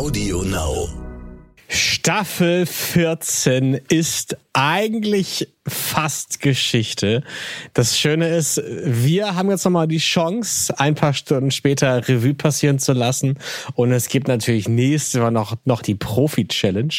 Audio Now. Staffel 14 ist eigentlich fast Geschichte. Das Schöne ist, wir haben jetzt nochmal die Chance, ein paar Stunden später Revue passieren zu lassen. Und es gibt natürlich nächste Mal noch, noch die Profi-Challenge.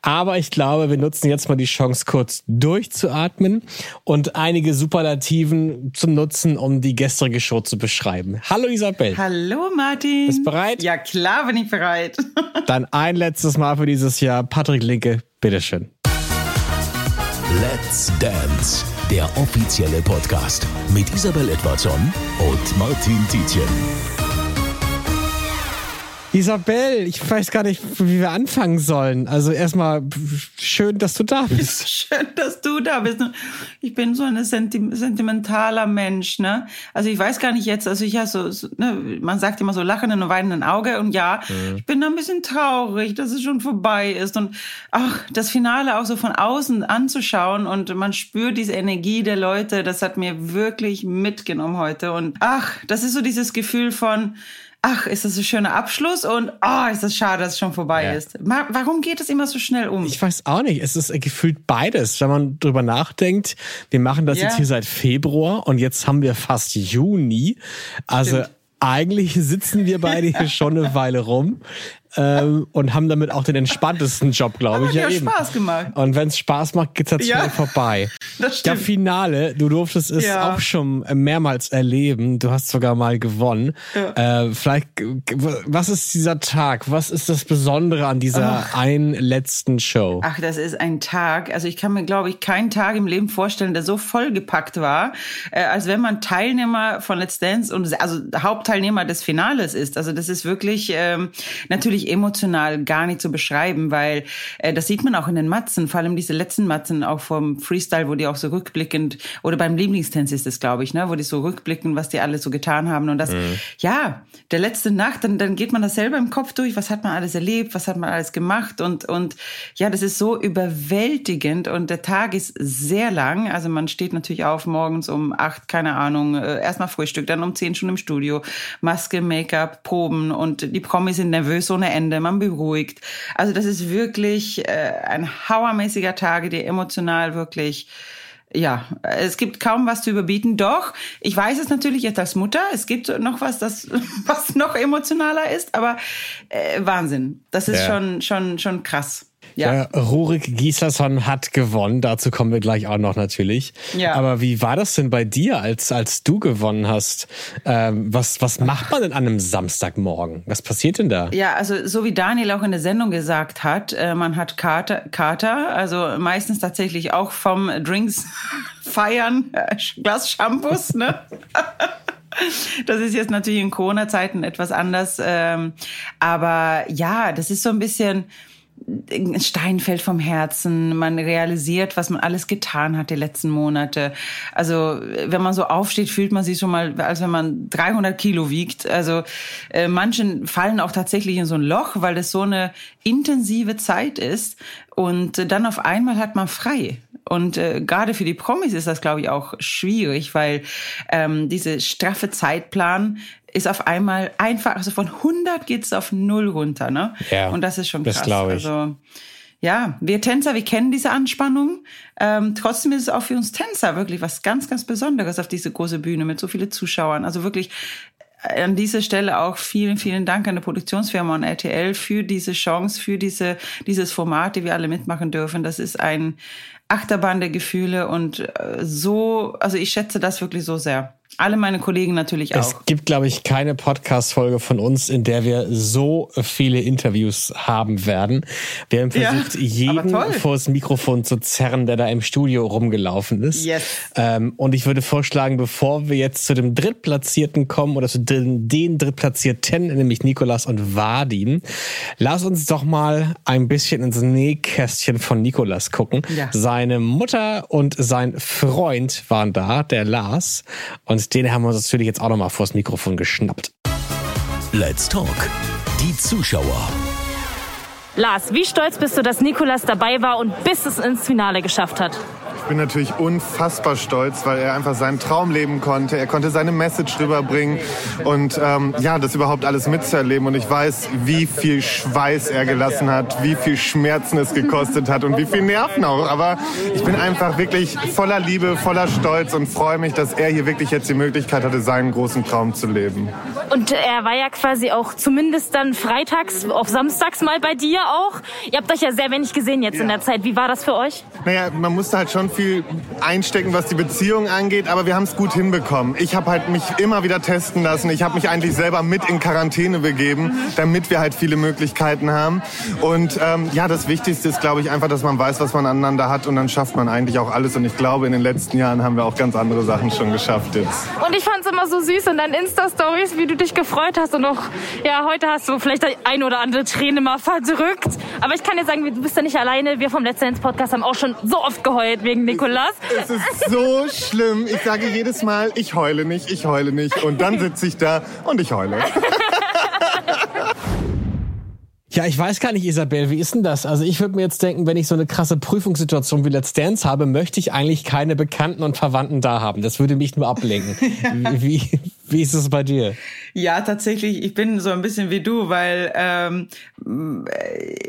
Aber ich glaube, wir nutzen jetzt mal die Chance, kurz durchzuatmen und einige Superlativen zu nutzen, um die gestrige Show zu beschreiben. Hallo Isabel. Hallo Martin. Bist bereit? Ja, klar bin ich bereit. Dann ein letztes Mal für dieses Jahr. Patrick Linke, bitteschön. Let's Dance, der offizielle Podcast mit Isabel Edwardson und Martin Tietjen. Isabel, ich weiß gar nicht, wie wir anfangen sollen. Also erstmal schön, dass du da bist. Schön, dass du da bist. Ich bin so ein senti sentimentaler Mensch, ne? Also ich weiß gar nicht jetzt, also ich habe so, so ne, man sagt immer so lachenden und weinenden Auge und ja, mhm. ich bin da ein bisschen traurig, dass es schon vorbei ist und ach, das Finale auch so von außen anzuschauen und man spürt diese Energie der Leute, das hat mir wirklich mitgenommen heute und ach, das ist so dieses Gefühl von ach, ist das ein schöner Abschluss und oh, ist das schade, dass es schon vorbei ja. ist. Warum geht es immer so schnell um? Ich weiß auch nicht. Es ist gefühlt beides. Wenn man drüber nachdenkt, wir machen das ja. jetzt hier seit Februar und jetzt haben wir fast Juni. Also Stimmt. eigentlich sitzen wir beide hier schon eine Weile rum ähm, und haben damit auch den entspanntesten Job, glaube ich. Ja, ja eben. Spaß gemacht. Und wenn es Spaß macht, geht's halt ja. vorbei. Das stimmt. Der Finale, du durftest es ja. auch schon mehrmals erleben. Du hast sogar mal gewonnen. Ja. Äh, vielleicht, was ist dieser Tag? Was ist das Besondere an dieser Ach. einen letzten Show? Ach, das ist ein Tag. Also ich kann mir, glaube ich, keinen Tag im Leben vorstellen, der so vollgepackt war, äh, als wenn man Teilnehmer von Let's Dance und also Hauptteilnehmer des Finales ist. Also das ist wirklich ähm, natürlich emotional gar nicht zu beschreiben, weil äh, das sieht man auch in den Matzen, vor allem diese letzten Matzen auch vom Freestyle, wo die auch so rückblickend oder beim Lieblingstanz ist es, glaube ich, ne, wo die so rückblicken, was die alle so getan haben und das, mhm. ja, der letzte Nacht, dann, dann geht man das selber im Kopf durch, was hat man alles erlebt, was hat man alles gemacht und und ja, das ist so überwältigend und der Tag ist sehr lang, also man steht natürlich auf morgens um acht, keine Ahnung, äh, erstmal Frühstück, dann um zehn schon im Studio, Maske, Make-up, Proben und die Promis sind nervös ohne Ende, man beruhigt. Also das ist wirklich äh, ein hauermäßiger Tage, der emotional wirklich ja, es gibt kaum was zu überbieten. Doch, ich weiß es natürlich jetzt als Mutter. Es gibt noch was, das, was noch emotionaler ist, aber äh, Wahnsinn. Das ist ja. schon, schon, schon krass. Ja. Äh, Rurik Gislason hat gewonnen. Dazu kommen wir gleich auch noch natürlich. Ja. Aber wie war das denn bei dir, als, als du gewonnen hast? Ähm, was, was macht man denn an einem Samstagmorgen? Was passiert denn da? Ja, also so wie Daniel auch in der Sendung gesagt hat, äh, man hat Kater, Kater, also meistens tatsächlich auch vom Drinks feiern, äh, Glas Shampoos, ne? Das ist jetzt natürlich in Corona-Zeiten etwas anders. Ähm, aber ja, das ist so ein bisschen, ein Stein fällt vom Herzen, man realisiert, was man alles getan hat die letzten Monate. Also wenn man so aufsteht, fühlt man sich schon mal, als wenn man 300 Kilo wiegt. Also äh, manchen fallen auch tatsächlich in so ein Loch, weil das so eine intensive Zeit ist und dann auf einmal hat man frei. Und äh, gerade für die Promis ist das, glaube ich, auch schwierig, weil ähm, diese straffe Zeitplan ist auf einmal einfach, also von 100 geht es auf null runter, ne? Ja, und das ist schon krass. Das glaube ich. Also, ja, wir Tänzer, wir kennen diese Anspannung. Ähm, trotzdem ist es auch für uns Tänzer wirklich was ganz, ganz Besonderes auf diese große Bühne mit so vielen Zuschauern. Also wirklich äh, an dieser Stelle auch vielen, vielen Dank an die Produktionsfirma und RTL für diese Chance, für diese, dieses Format, die wir alle mitmachen dürfen. Das ist ein Achterbahn der Gefühle und äh, so, also ich schätze das wirklich so sehr. Alle meine Kollegen natürlich auch. Es gibt, glaube ich, keine Podcast-Folge von uns, in der wir so viele Interviews haben werden. Wir haben versucht, ja, jeden vor das Mikrofon zu zerren, der da im Studio rumgelaufen ist. Yes. Ähm, und ich würde vorschlagen, bevor wir jetzt zu dem Drittplatzierten kommen oder zu den, den Drittplatzierten, nämlich Nikolas und Vadim, lass uns doch mal ein bisschen ins Nähkästchen von Nikolas gucken. Ja. Seine Mutter und sein Freund waren da, der Lars. Und den haben wir uns natürlich jetzt auch nochmal vors Mikrofon geschnappt. Let's Talk. Die Zuschauer. Lars, wie stolz bist du, dass Nikolas dabei war und bis es ins Finale geschafft hat? Bin natürlich unfassbar stolz, weil er einfach seinen Traum leben konnte. Er konnte seine Message rüberbringen und ähm, ja, das überhaupt alles mitzuerleben. Und ich weiß, wie viel Schweiß er gelassen hat, wie viel Schmerzen es gekostet hat und wie viel Nerven auch. Aber ich bin einfach wirklich voller Liebe, voller Stolz und freue mich, dass er hier wirklich jetzt die Möglichkeit hatte, seinen großen Traum zu leben. Und er war ja quasi auch zumindest dann freitags, auf samstags mal bei dir auch. Ihr habt euch ja sehr wenig gesehen jetzt ja. in der Zeit. Wie war das für euch? Naja, man musste halt schon viel einstecken, was die Beziehung angeht, aber wir haben es gut hinbekommen. Ich habe halt mich immer wieder testen lassen. Ich habe mich eigentlich selber mit in Quarantäne begeben, damit wir halt viele Möglichkeiten haben. Und ähm, ja, das Wichtigste ist, glaube ich, einfach, dass man weiß, was man aneinander hat und dann schafft man eigentlich auch alles. Und ich glaube, in den letzten Jahren haben wir auch ganz andere Sachen schon geschafft jetzt. Und ich fand es immer so süß in deinen Insta-Stories, wie du dich gefreut hast und auch, ja, heute hast du vielleicht ein oder andere Träne mal verdrückt. Aber ich kann dir sagen, du bist ja nicht alleine. Wir vom Let's Dance Podcast haben auch schon so oft geheult wegen Nikolas. Es, es ist so schlimm. Ich sage jedes Mal, ich heule nicht, ich heule nicht. Und dann sitze ich da und ich heule. Ja, ich weiß gar nicht, Isabel, wie ist denn das? Also ich würde mir jetzt denken, wenn ich so eine krasse Prüfungssituation wie Let's Dance habe, möchte ich eigentlich keine Bekannten und Verwandten da haben. Das würde mich nur ablenken. wie, wie, wie ist es bei dir? Ja, tatsächlich, ich bin so ein bisschen wie du, weil ähm,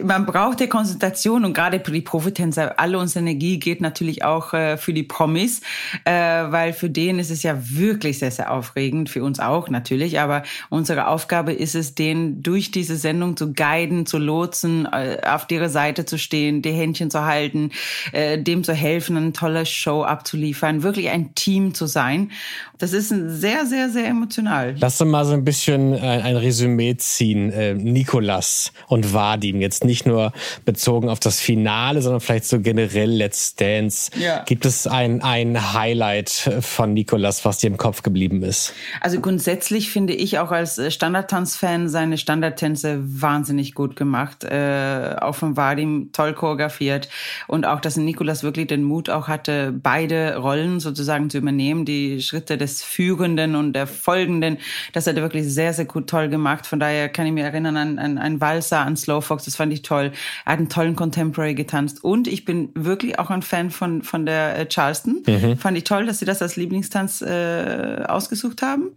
man braucht ja Konzentration und gerade für die Profitänzer, alle unsere Energie geht natürlich auch äh, für die Promis, äh, weil für denen ist es ja wirklich sehr, sehr aufregend, für uns auch natürlich, aber unsere Aufgabe ist es, denen durch diese Sendung zu guiden, zu lotsen, äh, auf ihre Seite zu stehen, die Händchen zu halten, äh, dem zu helfen, eine tolle Show abzuliefern, wirklich ein Team zu sein. Das ist sehr, sehr, sehr emotional. Lass uns mal so ein bisschen ein, äh, ein Resümee ziehen. Äh, Nikolas und Vadim, jetzt nicht nur bezogen auf das Finale, sondern vielleicht so generell Let's Dance. Ja. Gibt es ein, ein Highlight von Nikolas, was dir im Kopf geblieben ist? Also grundsätzlich finde ich auch als Standardtanz-Fan seine Standardtänze wahnsinnig gut gemacht. Äh, auch von Vadim toll choreografiert. Und auch, dass Nikolas wirklich den Mut auch hatte, beide Rollen sozusagen zu übernehmen, die Schritte des Führenden und der Folgenden. Das hat er wirklich sehr, sehr gut toll gemacht. Von daher kann ich mich erinnern an, an, an Walser, an Slowfox. Das fand ich toll. Er hat einen tollen Contemporary getanzt. Und ich bin wirklich auch ein Fan von, von der äh, Charleston. Mhm. Fand ich toll, dass sie das als Lieblingstanz äh, ausgesucht haben.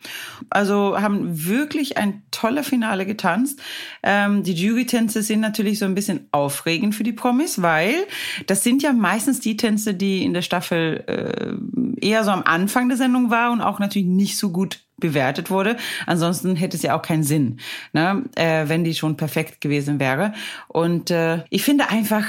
Also haben wirklich ein toller Finale getanzt. Ähm, die Jury-Tänze sind natürlich so ein bisschen aufregend für die Promis, weil das sind ja meistens die Tänze, die in der Staffel äh, eher so am Anfang der Sendung war und auch natürlich nicht so gut bewertet wurde. Ansonsten hätte es ja auch keinen Sinn, ne? äh, wenn die schon perfekt gewesen wäre. Und äh, ich finde einfach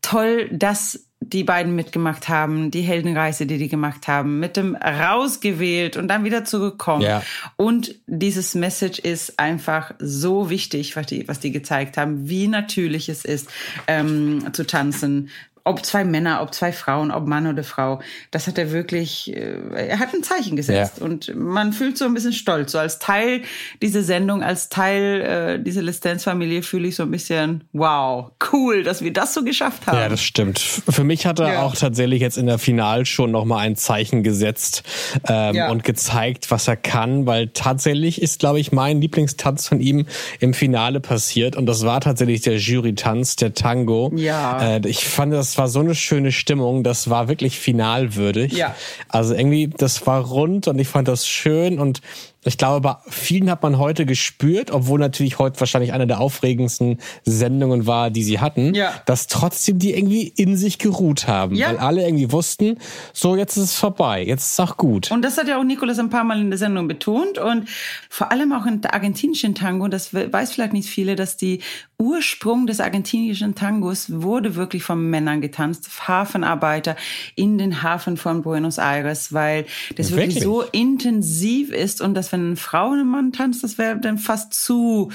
toll, dass die beiden mitgemacht haben, die Heldenreise, die die gemacht haben, mit dem rausgewählt und dann wieder zurückkommen. Ja. Und dieses Message ist einfach so wichtig, was die, was die gezeigt haben, wie natürlich es ist, ähm, zu tanzen, ob zwei Männer, ob zwei Frauen, ob Mann oder Frau, das hat er wirklich, äh, er hat ein Zeichen gesetzt ja. und man fühlt so ein bisschen stolz, so als Teil dieser Sendung, als Teil äh, dieser Let's Familie fühle ich so ein bisschen, wow, cool, dass wir das so geschafft haben. Ja, das stimmt. Für mich hat er ja. auch tatsächlich jetzt in der Final schon nochmal ein Zeichen gesetzt ähm, ja. und gezeigt, was er kann, weil tatsächlich ist, glaube ich, mein Lieblingstanz von ihm im Finale passiert und das war tatsächlich der Jury-Tanz, der Tango. Ja. Äh, ich fand das das war so eine schöne Stimmung, das war wirklich finalwürdig. Ja. Also irgendwie, das war rund und ich fand das schön und ich glaube, bei vielen hat man heute gespürt, obwohl natürlich heute wahrscheinlich eine der aufregendsten Sendungen war, die sie hatten, ja. dass trotzdem die irgendwie in sich geruht haben. Ja. Weil alle irgendwie wussten, so jetzt ist es vorbei, jetzt ist es auch gut. Und das hat ja auch Nikolas ein paar Mal in der Sendung betont. Und vor allem auch in der argentinischen Tango, das weiß vielleicht nicht viele, dass die Ursprung des argentinischen Tangos wurde wirklich von Männern getanzt, Hafenarbeiter in den Hafen von Buenos Aires, weil das wirklich, wirklich so intensiv ist und das wenn eine Frau und ein Mann tanzt, das wäre dann fast zu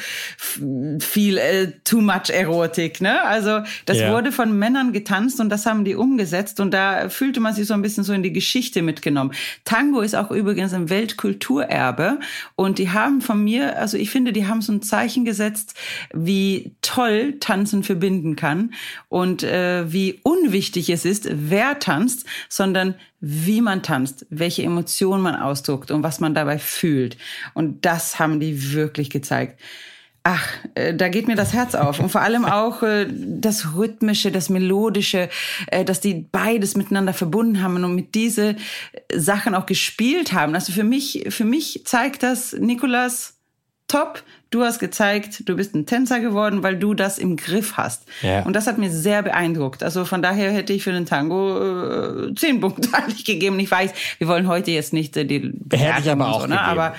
viel, äh, too much Erotik, ne? Also das ja. wurde von Männern getanzt und das haben die umgesetzt und da fühlte man sich so ein bisschen so in die Geschichte mitgenommen. Tango ist auch übrigens ein Weltkulturerbe und die haben von mir, also ich finde, die haben so ein Zeichen gesetzt, wie toll Tanzen verbinden kann und äh, wie unwichtig es ist, wer tanzt, sondern wie man tanzt, welche Emotionen man ausdruckt und was man dabei fühlt. Und das haben die wirklich gezeigt. ach, äh, da geht mir das Herz auf. Und vor allem auch äh, das Rhythmische, das Melodische, äh, dass die beides miteinander verbunden haben und mit diese Sachen auch gespielt haben. Also für mich, für mich zeigt das, Nikolas, top, du hast gezeigt, du bist ein Tänzer geworden, weil du das im Griff hast. Ja. Und das hat mir sehr beeindruckt. Also von daher hätte ich für den Tango äh, zehn Punkte eigentlich gegeben. Ich weiß, wir wollen heute jetzt nicht äh, die Hätte ich aber auch so, ne? Aber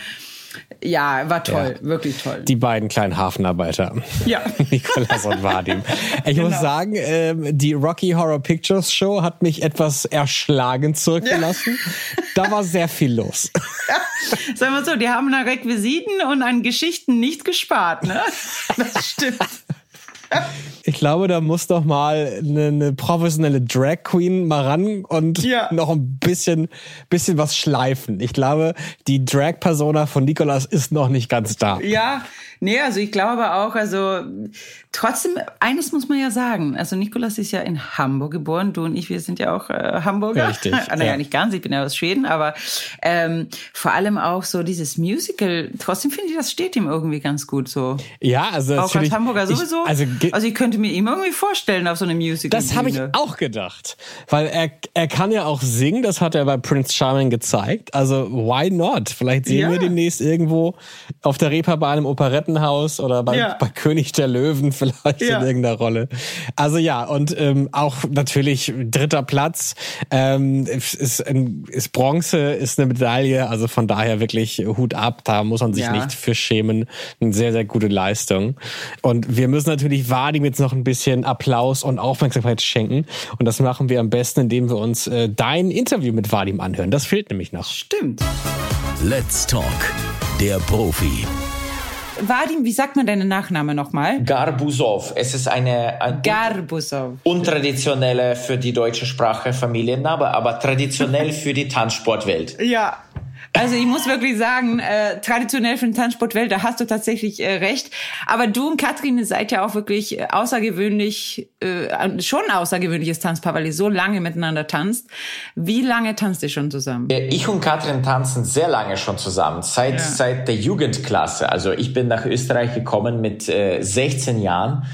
ja, war toll, wirklich toll. Die beiden kleinen Hafenarbeiter. Ja. Nikolas und Vadim. Ich muss Genau. sagen, ähm, die Rocky Horror Pictures Show hat mich etwas erschlagen zurückgelassen. Da war sehr viel los. Sagen wir so, die haben an Requisiten und an Geschichten nicht gespart, ne? Das stimmt. Ich glaube, da muss doch mal eine, eine professionelle Drag Queen mal ran und Ja. noch ein bisschen, bisschen was schleifen. Ich glaube, die Drag-Persona von Nikolas ist noch nicht ganz da. Ja, nee, also ich glaube auch, also trotzdem, eines muss man ja sagen. Also Nikolas ist ja in Hamburg geboren, du und ich, wir sind ja auch äh, Hamburger. Richtig, Ah, naja, ja. nicht ganz, ich bin ja aus Schweden, aber ähm, vor allem auch so dieses Musical, trotzdem finde ich, das steht ihm irgendwie ganz gut so. Ja, also Auch als Hamburger ich- sowieso. also also ich könnte mir ihn irgendwie vorstellen auf so einem Musical. Das habe ich auch gedacht. Weil er, er kann ja auch singen, das hat er bei Prince Charming gezeigt. Also why not? Vielleicht sehen Ja. wir demnächst irgendwo auf der Reeperbahn im Operettenhaus oder bei, Ja. bei König der Löwen vielleicht Ja. in irgendeiner Rolle. Also ja, und ähm, auch natürlich dritter Platz ähm, ist, ist, Bronze, ist eine Medaille. Also von daher wirklich Hut ab, da muss man sich Ja. nicht für schämen. Eine sehr, sehr gute Leistung. Und wir müssen natürlich Vadim jetzt noch ein bisschen Applaus und Aufmerksamkeit schenken. Und das machen wir am besten, indem wir uns äh, dein Interview mit Vadim anhören. Das fehlt nämlich noch. Stimmt. Let's Talk, der Profi. Vadim, wie sagt man deinen Nachname nochmal? Garbusov. Es ist eine ein Garbusov. untraditionelle für die deutsche Sprache Familienname, aber traditionell für die Tanzsportwelt. Ja. Also ich muss wirklich sagen, äh, traditionell für den Tanzsportwelt, da hast du tatsächlich äh, recht. Aber du und Katrin seid ja auch wirklich äh, außergewöhnlich, äh, schon außergewöhnliches Tanzpaar, weil ihr so lange miteinander tanzt. Wie lange tanzt ihr schon zusammen? Ich und Katrin tanzen sehr lange schon zusammen, seit, seit der Jugendklasse. Also ich bin nach Österreich gekommen mit äh, 16 Jahren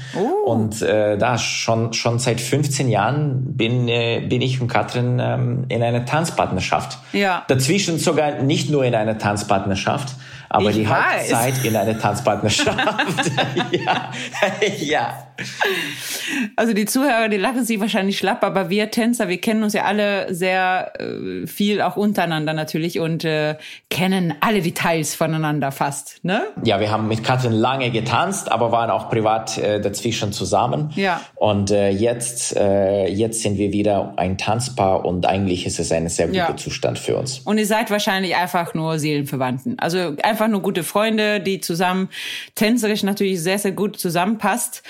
und äh, da schon, schon seit 15 Jahren bin, äh, bin ich und Katrin ähm, in einer Tanzpartnerschaft. Ja. Dazwischen sogar nicht nur in einer Tanzpartnerschaft, aber Ich die weiß. Hauptzeit in einer Tanzpartnerschaft. ja, ja. Also die Zuhörer, die lachen sich wahrscheinlich schlapp, aber wir Tänzer, wir kennen uns ja alle sehr äh, viel, auch untereinander natürlich und äh, kennen alle Details voneinander fast, ne? Ja, wir haben mit Katrin lange getanzt, aber waren auch privat äh, dazwischen zusammen. Ja. Und äh, jetzt, äh, jetzt sind wir wieder ein Tanzpaar und eigentlich ist es ein sehr guter Ja. Zustand für uns. Und ihr seid wahrscheinlich einfach nur Seelenverwandten. Also einfach nur gute Freunde, die zusammen tänzerisch natürlich sehr, sehr gut zusammenpasst.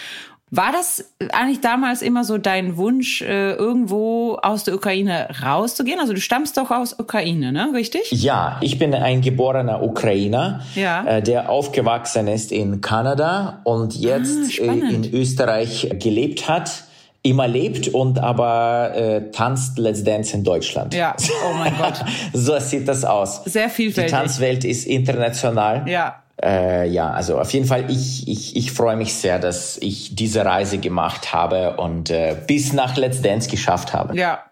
War das eigentlich damals immer so dein Wunsch, äh, irgendwo aus der Ukraine rauszugehen? Also du stammst doch aus Ukraine, ne? Richtig? Ja, ich bin ein geborener Ukrainer, Ja. äh, der aufgewachsen ist in Kanada und jetzt äh, spannend. in Österreich gelebt hat, immer lebt und aber äh, tanzt Let's Dance in Deutschland. Ja. Oh mein Gott. so sieht das aus. Sehr Die vielfältig. Tanzwelt ist international. Ja. Äh, ja, also auf jeden Fall, ich, ich, ich freue mich sehr, dass ich diese Reise gemacht habe und äh, bis nach Let's Dance geschafft habe. Ja.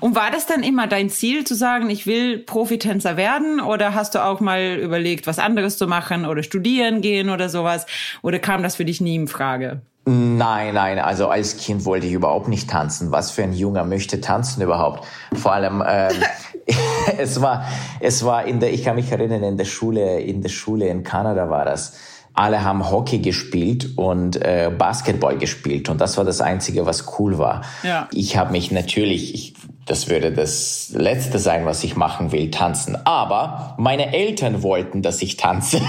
Und war das dann immer dein Ziel zu sagen, ich will Profitänzer werden? Oder hast du auch mal überlegt, was anderes zu machen oder studieren gehen oder sowas? Oder kam das für dich nie in Frage? Nein, nein, also als Kind wollte ich überhaupt nicht tanzen. Was für ein Junger möchte tanzen überhaupt? Vor allem, ähm, es war, es war in der, ich kann mich erinnern, in der Schule, in der Schule in Kanada war das. Alle haben Hockey gespielt und äh, Basketball gespielt und das war das Einzige, was cool war. Ja. Ich habe mich natürlich, ich, das würde das Letzte sein, was ich machen will, tanzen. Aber meine Eltern wollten, dass ich tanze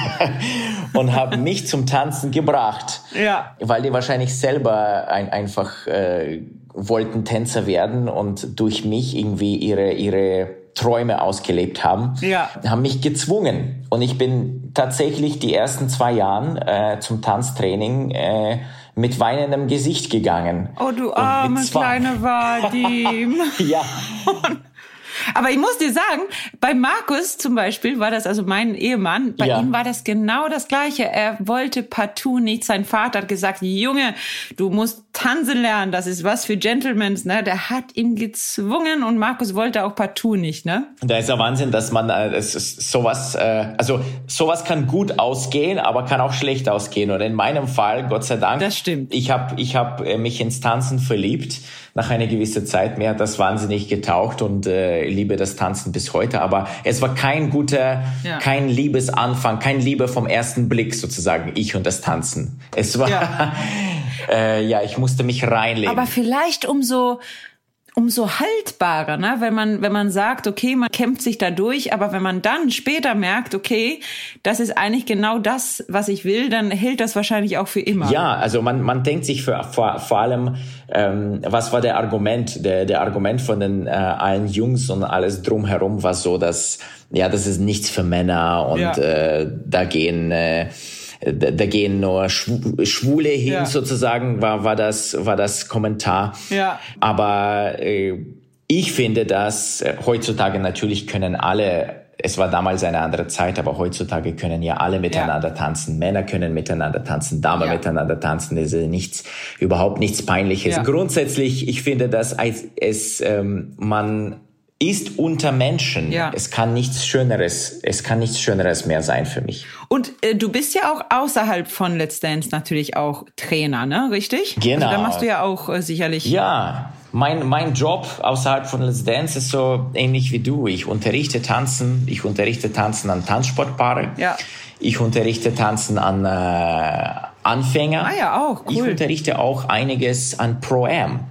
und haben mich zum Tanzen gebracht Ja. weil die wahrscheinlich selber ein, einfach äh, wollten Tänzer werden und durch mich irgendwie ihre ihre Träume ausgelebt haben, Ja. haben mich gezwungen und ich bin tatsächlich die ersten zwei Jahren äh, zum Tanztraining äh, mit weinendem Gesicht gegangen. Oh, du arme kleine Vadim. Ja, Aber ich muss dir sagen, bei Markus zum Beispiel war das also mein Ehemann, bei Ja. ihm war das genau das Gleiche. Er wollte partout nicht. Sein Vater hat gesagt, Junge, du musst tanzen lernen, das ist was für Gentlemans, ne? Der hat ihn gezwungen und Markus wollte auch partout nicht, ne? Da ist ja Wahnsinn, dass man äh, es ist sowas, äh, also sowas kann gut ausgehen, aber kann auch schlecht ausgehen. Und in meinem Fall, Gott sei Dank, Das stimmt. Ich habe ich hab äh, mich ins Tanzen verliebt nach einer gewissen Zeit. Mir hat das wahnsinnig getaucht und äh, liebe das Tanzen bis heute. Aber es war kein guter, Ja. kein Liebesanfang, kein Liebe vom ersten Blick sozusagen. Ich und das Tanzen. Es war, Ja. äh, ja, ich musste mich reinlegen. Aber vielleicht umso umso haltbarer, ne? wenn man wenn man sagt, okay, man kämpft sich da durch, aber wenn man dann später merkt, okay, das ist eigentlich genau das, was ich will, dann hält das wahrscheinlich auch für immer. Ja, also man, man denkt sich für, vor, vor allem, ähm, was war der Argument? Der, der Argument von den äh, allen Jungs und alles drumherum war so, dass ja, das ist nichts für Männer und Ja. äh, da gehen äh, da, da gehen nur Schwu- Schwule hin Ja. sozusagen war war das war das Kommentar. Ja. Aber äh, ich finde, dass äh, heutzutage natürlich können alle es war damals eine andere Zeit, aber heutzutage können ja alle miteinander tanzen. Männer können miteinander tanzen, Damen Ja. miteinander tanzen. Das ist nichts, überhaupt nichts Peinliches. Ja. Grundsätzlich, ich finde, dass es ähm, man ist unter Menschen. Ja. Es kann nichts Schöneres, es kann nichts Schöneres mehr sein für mich. Und äh, du bist ja auch außerhalb von Let's Dance natürlich auch Trainer, ne? Richtig? Genau. Also da machst du ja auch äh, sicherlich. Ja, mein, mein Job außerhalb von Let's Dance ist so ähnlich wie du. Ich unterrichte Tanzen, ich unterrichte Tanzen an Tanzsportpaare. Ja. Ich unterrichte Tanzen an äh, Anfänger. Ah ja, auch, Ich cool. unterrichte auch einiges an Pro-Am.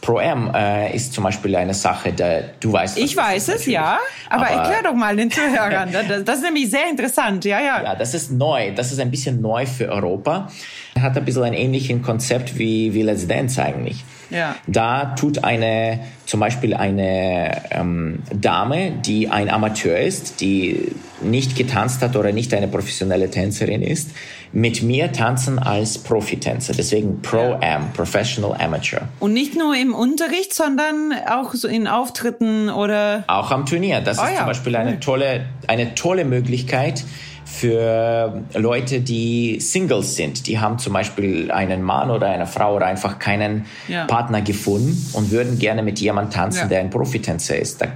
Pro-Am äh, ist zum Beispiel eine Sache, da du weißt. Ich weiß es, ja. Aber, Aber- erklär doch mal den Zuhörern. Das, das ist nämlich sehr interessant. Ja, ja. Ja, das ist neu. Das ist ein bisschen neu für Europa. Hat ein bisschen ein ähnliches Konzept wie, wie Let's Dance eigentlich. Ja. Da tut eine, zum Beispiel eine ähm, Dame, die ein Amateur ist, die nicht getanzt hat oder nicht eine professionelle Tänzerin ist, mit mir tanzen als Profitänzer. Deswegen Pro-Am, Professional Amateur. Und nicht nur im Unterricht, sondern auch so in Auftritten oder. Auch am Turnier. Das Oh ist ja, zum Beispiel eine tolle, eine tolle Möglichkeit für Leute, die Singles sind. Die haben zum Beispiel einen Mann oder eine Frau oder einfach keinen Ja. Partner gefunden und würden gerne mit jemandem tanzen, Ja. der ein Profitänzer ist. Da,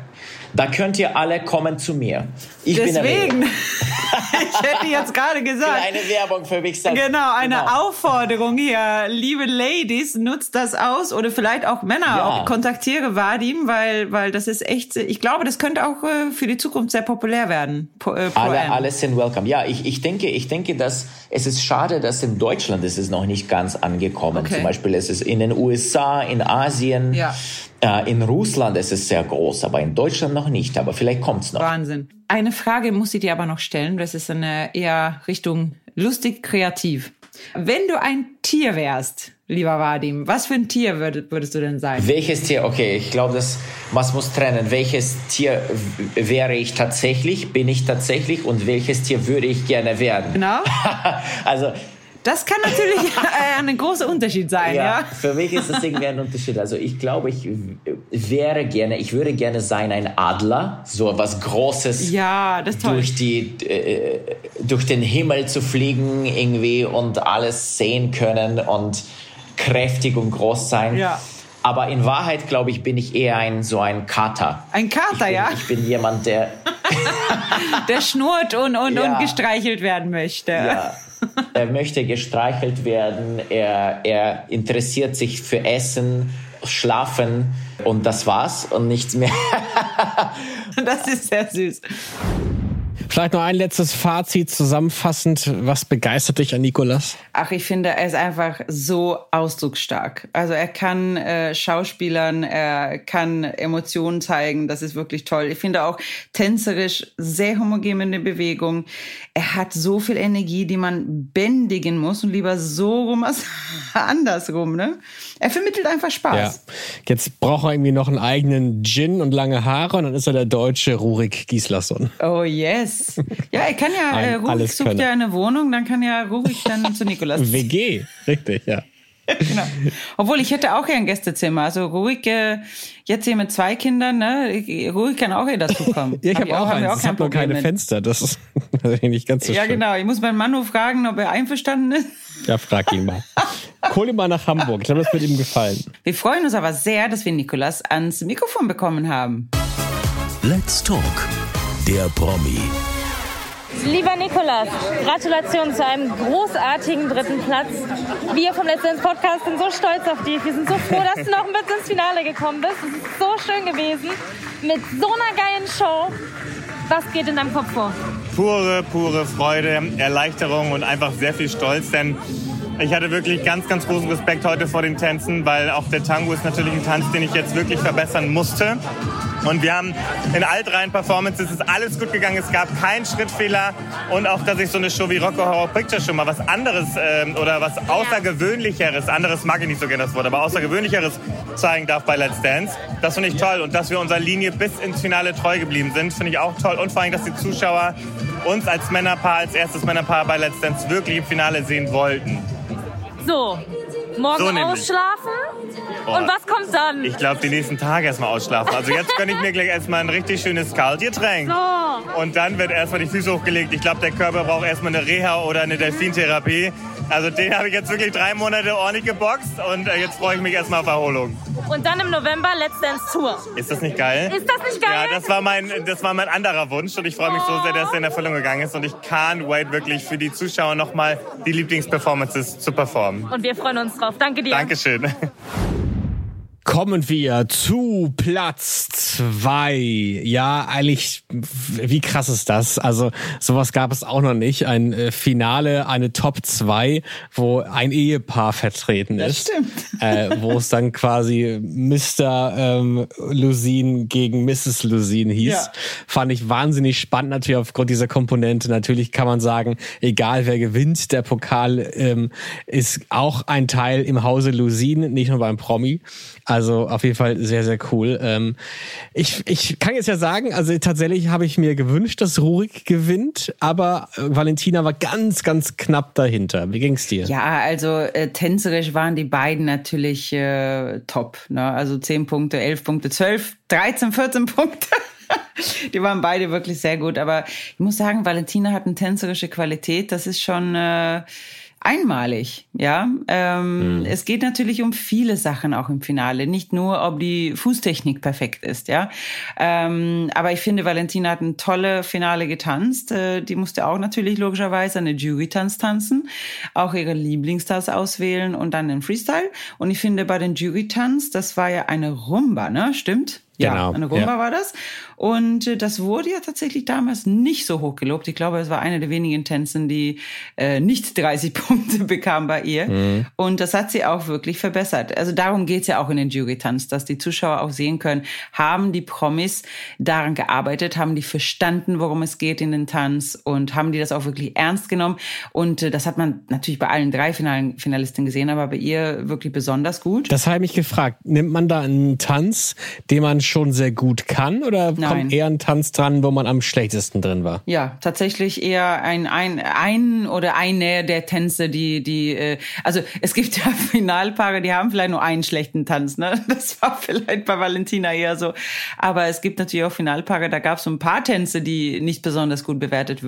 da könnt ihr alle kommen zu mir. Ich bin Deswegen. der ich hätte jetzt gerade gesagt. Kleine Werbung für mich selbst. Genau, eine Genau. Aufforderung hier. Liebe Ladies, nutzt das aus oder vielleicht auch Männer. Ja. Auch kontaktiere Vadim, weil, weil das ist echt, ich glaube, das könnte auch äh, für die Zukunft sehr populär werden. Pro, äh, Alle, alle sind welcome. Ja, ich, ich denke, ich denke, dass es ist schade, dass in Deutschland ist es noch nicht ganz angekommen. Okay. Zum Beispiel ist es in den USA, in Asien, Ja. Äh, in Russland ist es sehr groß, aber in Deutschland noch nicht. Aber vielleicht kommt's noch. Wahnsinn. Eine Frage muss ich dir aber noch stellen. Das ist eine eher Richtung lustig, kreativ. Wenn du ein Tier wärst, lieber Vadim, was für ein Tier würd, würdest du denn sein? Welches Tier? Okay, ich glaube, das man muss trennen. Welches Tier wäre ich tatsächlich? Bin ich tatsächlich? Und welches Tier würde ich gerne werden? Genau. also Das kann natürlich äh, ein großer Unterschied sein, ja? Ja, für mich ist das irgendwie ein Unterschied. Also ich glaube, ich wäre gerne, ich würde gerne sein ein Adler, so was Großes. Ja. Durch die, äh, durch den Himmel zu fliegen irgendwie und alles sehen können und kräftig und groß sein. Ja. Aber in Wahrheit, glaube ich, bin ich eher ein, so ein Kater. Ein Ich Kater, bin, ja? ich bin jemand, der, Der schnurrt und, und, Ja. und gestreichelt werden möchte. ja, er möchte gestreichelt werden, er, er interessiert sich für Essen, Schlafen und das war's und nichts mehr. Das ist sehr süß. Vielleicht noch ein letztes Fazit zusammenfassend. Was begeistert dich an Nikolas? Ach, ich finde, er ist einfach so ausdrucksstark. Also er kann äh, Schauspielern, er kann Emotionen zeigen. Das ist wirklich toll. Ich finde auch tänzerisch sehr homogen in der Bewegung. Er hat so viel Energie, die man bändigen muss und lieber so rum als andersrum. Ne? Er vermittelt einfach Ja. Spaß. Jetzt braucht er irgendwie noch einen eigenen Gin und lange Haare und dann ist er der deutsche Rurik Gislason. Oh yes. Ja, er kann ja, äh, Rurik sucht ja eine Wohnung, dann kann ja Rurik dann zu Nikolas. WG, richtig, ja. genau. Obwohl ich hätte auch ja ein Gästezimmer. Also ruhig, äh, jetzt hier mit zwei Kindern, ne, ruhig kann auch hier dazukommen. ja, ich habe hab auch, hab eins. Auch ich habe nur keine mit. Fenster. Das ist nicht ganz so Ja, schön. genau. Ich muss meinen Mann nur fragen, ob er einverstanden ist. Ja, frag ihn mal. Hol ihn mal nach Hamburg. Ich glaube, das wird ihm gefallen. Wir freuen uns aber sehr, dass wir Nikolas ans Mikrofon bekommen haben. Let's Talk, der Promi. Lieber Nikolas, Gratulation zu einem großartigen dritten Platz. Wir vom Letzten Podcast sind so stolz auf dich. Wir sind so froh, dass du noch mit ins Finale gekommen bist. Es ist so schön gewesen. Mit so einer geilen Show. Was geht in deinem Kopf vor? Pure, pure Freude, Erleichterung und einfach sehr viel Stolz, denn ich hatte wirklich ganz, ganz großen Respekt heute vor den Tänzen, weil auch der Tango ist natürlich ein Tanz, den ich jetzt wirklich verbessern musste. Und wir haben in all dreien Performances ist alles gut gegangen. Es gab keinen Schrittfehler. Und auch, dass ich so eine Show wie Rocco Horror Picture schon mal was anderes ähm, oder was Außergewöhnlicheres, anderes mag ich nicht so gerne das Wort, aber Außergewöhnlicheres zeigen darf bei Let's Dance. Das finde ich toll. Und dass wir unserer Linie bis ins Finale treu geblieben sind, finde ich auch toll. Und vor allem, dass die Zuschauer uns als Männerpaar, als erstes Männerpaar bei Let's Dance wirklich im Finale sehen wollten. So, morgen so ausschlafen. Oh. Und was kommt dann? Ich glaube, die nächsten Tage erstmal ausschlafen. Also jetzt gönne ich mir gleich erstmal ein richtig schönes Kaltgetränk. So. Und dann wird erstmal die Füße hochgelegt. Ich glaube, der Körper braucht erstmal eine Reha oder eine Delfintherapie. Also den habe ich jetzt wirklich drei Monate ordentlich geboxt und äh, jetzt freue ich mich erstmal auf Erholung. Und dann im November Let's Dance Tour. Ist das nicht geil? Ist das nicht geil? Ja, das war mein, das war mein anderer Wunsch und ich freue mich oh. so sehr, dass er in Erfüllung gegangen ist und ich can't wait wirklich für die Zuschauer nochmal die Lieblingsperformances zu performen. Und wir freuen uns drauf. Danke dir. Dankeschön. Kommen wir zu Platz zwei. Ja, eigentlich, wie krass ist das? Also, sowas gab es auch noch nicht. Ein äh, Finale, eine Top 2, wo ein Ehepaar vertreten ist. Das stimmt. Äh, wo es dann quasi Mr. Ähm, Lusin gegen Mrs. Lusin hieß. Ja. Fand ich wahnsinnig spannend, natürlich aufgrund dieser Komponente. Natürlich kann man sagen, egal wer gewinnt, der Pokal ähm, ist auch ein Teil im Hause Lusin, nicht nur beim Promi. Also auf jeden Fall sehr, sehr cool. Ähm, ich, ich kann jetzt ja sagen, also tatsächlich habe ich mir gewünscht, dass Rurik gewinnt, aber äh, Valentina war ganz, ganz knapp dahinter. Wie ging's dir? Ja, also äh, tänzerisch waren die beiden natürlich äh, top. Ne? Also 10 Punkte, 11 Punkte, 12, 13, 14 Punkte. Die waren beide wirklich sehr gut. Aber ich muss sagen, Valentina hat eine tänzerische Qualität. Das ist schon... Äh, einmalig, ja. Ähm, mhm. Es geht natürlich um viele Sachen auch im Finale, nicht nur, ob die Fußtechnik perfekt ist, ja. Ähm, aber ich finde, Valentina hat ein tolle Finale getanzt. Äh, die musste auch natürlich logischerweise eine Jury-Tanz tanzen, auch ihre Lieblingstanz auswählen und dann den Freestyle. Und ich finde, bei den Jury-Tanz, das war ja eine Rumba, ne? Stimmt? Ja, genau. eine Rumba ja. war das. Und äh, das wurde ja tatsächlich damals nicht so hoch gelobt. Ich glaube, es war eine der wenigen Tänzen, die äh, nicht 30 Punkte bekam bei ihr. Mhm. Und das hat sie auch wirklich verbessert. Also darum geht's ja auch in den Jury-Tanz, dass die Zuschauer auch sehen können, haben die Promis daran gearbeitet, haben die verstanden, worum es geht in den Tanz und haben die das auch wirklich ernst genommen. Und äh, das hat man natürlich bei allen drei Finalen, Finalisten gesehen, aber bei ihr wirklich besonders gut. Das habe ich mich gefragt. Nimmt man da einen Tanz, den man schon sehr gut kann oder. Kommt eher ein Tanz dran, wo man am schlechtesten drin war? Ja, tatsächlich eher ein, ein, ein oder eine der Tänze, die, die, äh, also es gibt ja Finalpaare, die haben vielleicht nur einen schlechten Tanz, ne? Das war vielleicht bei Valentina eher so. Aber es gibt natürlich auch Finalpaare, da gab es so ein paar Tänze, die nicht besonders gut bewertet,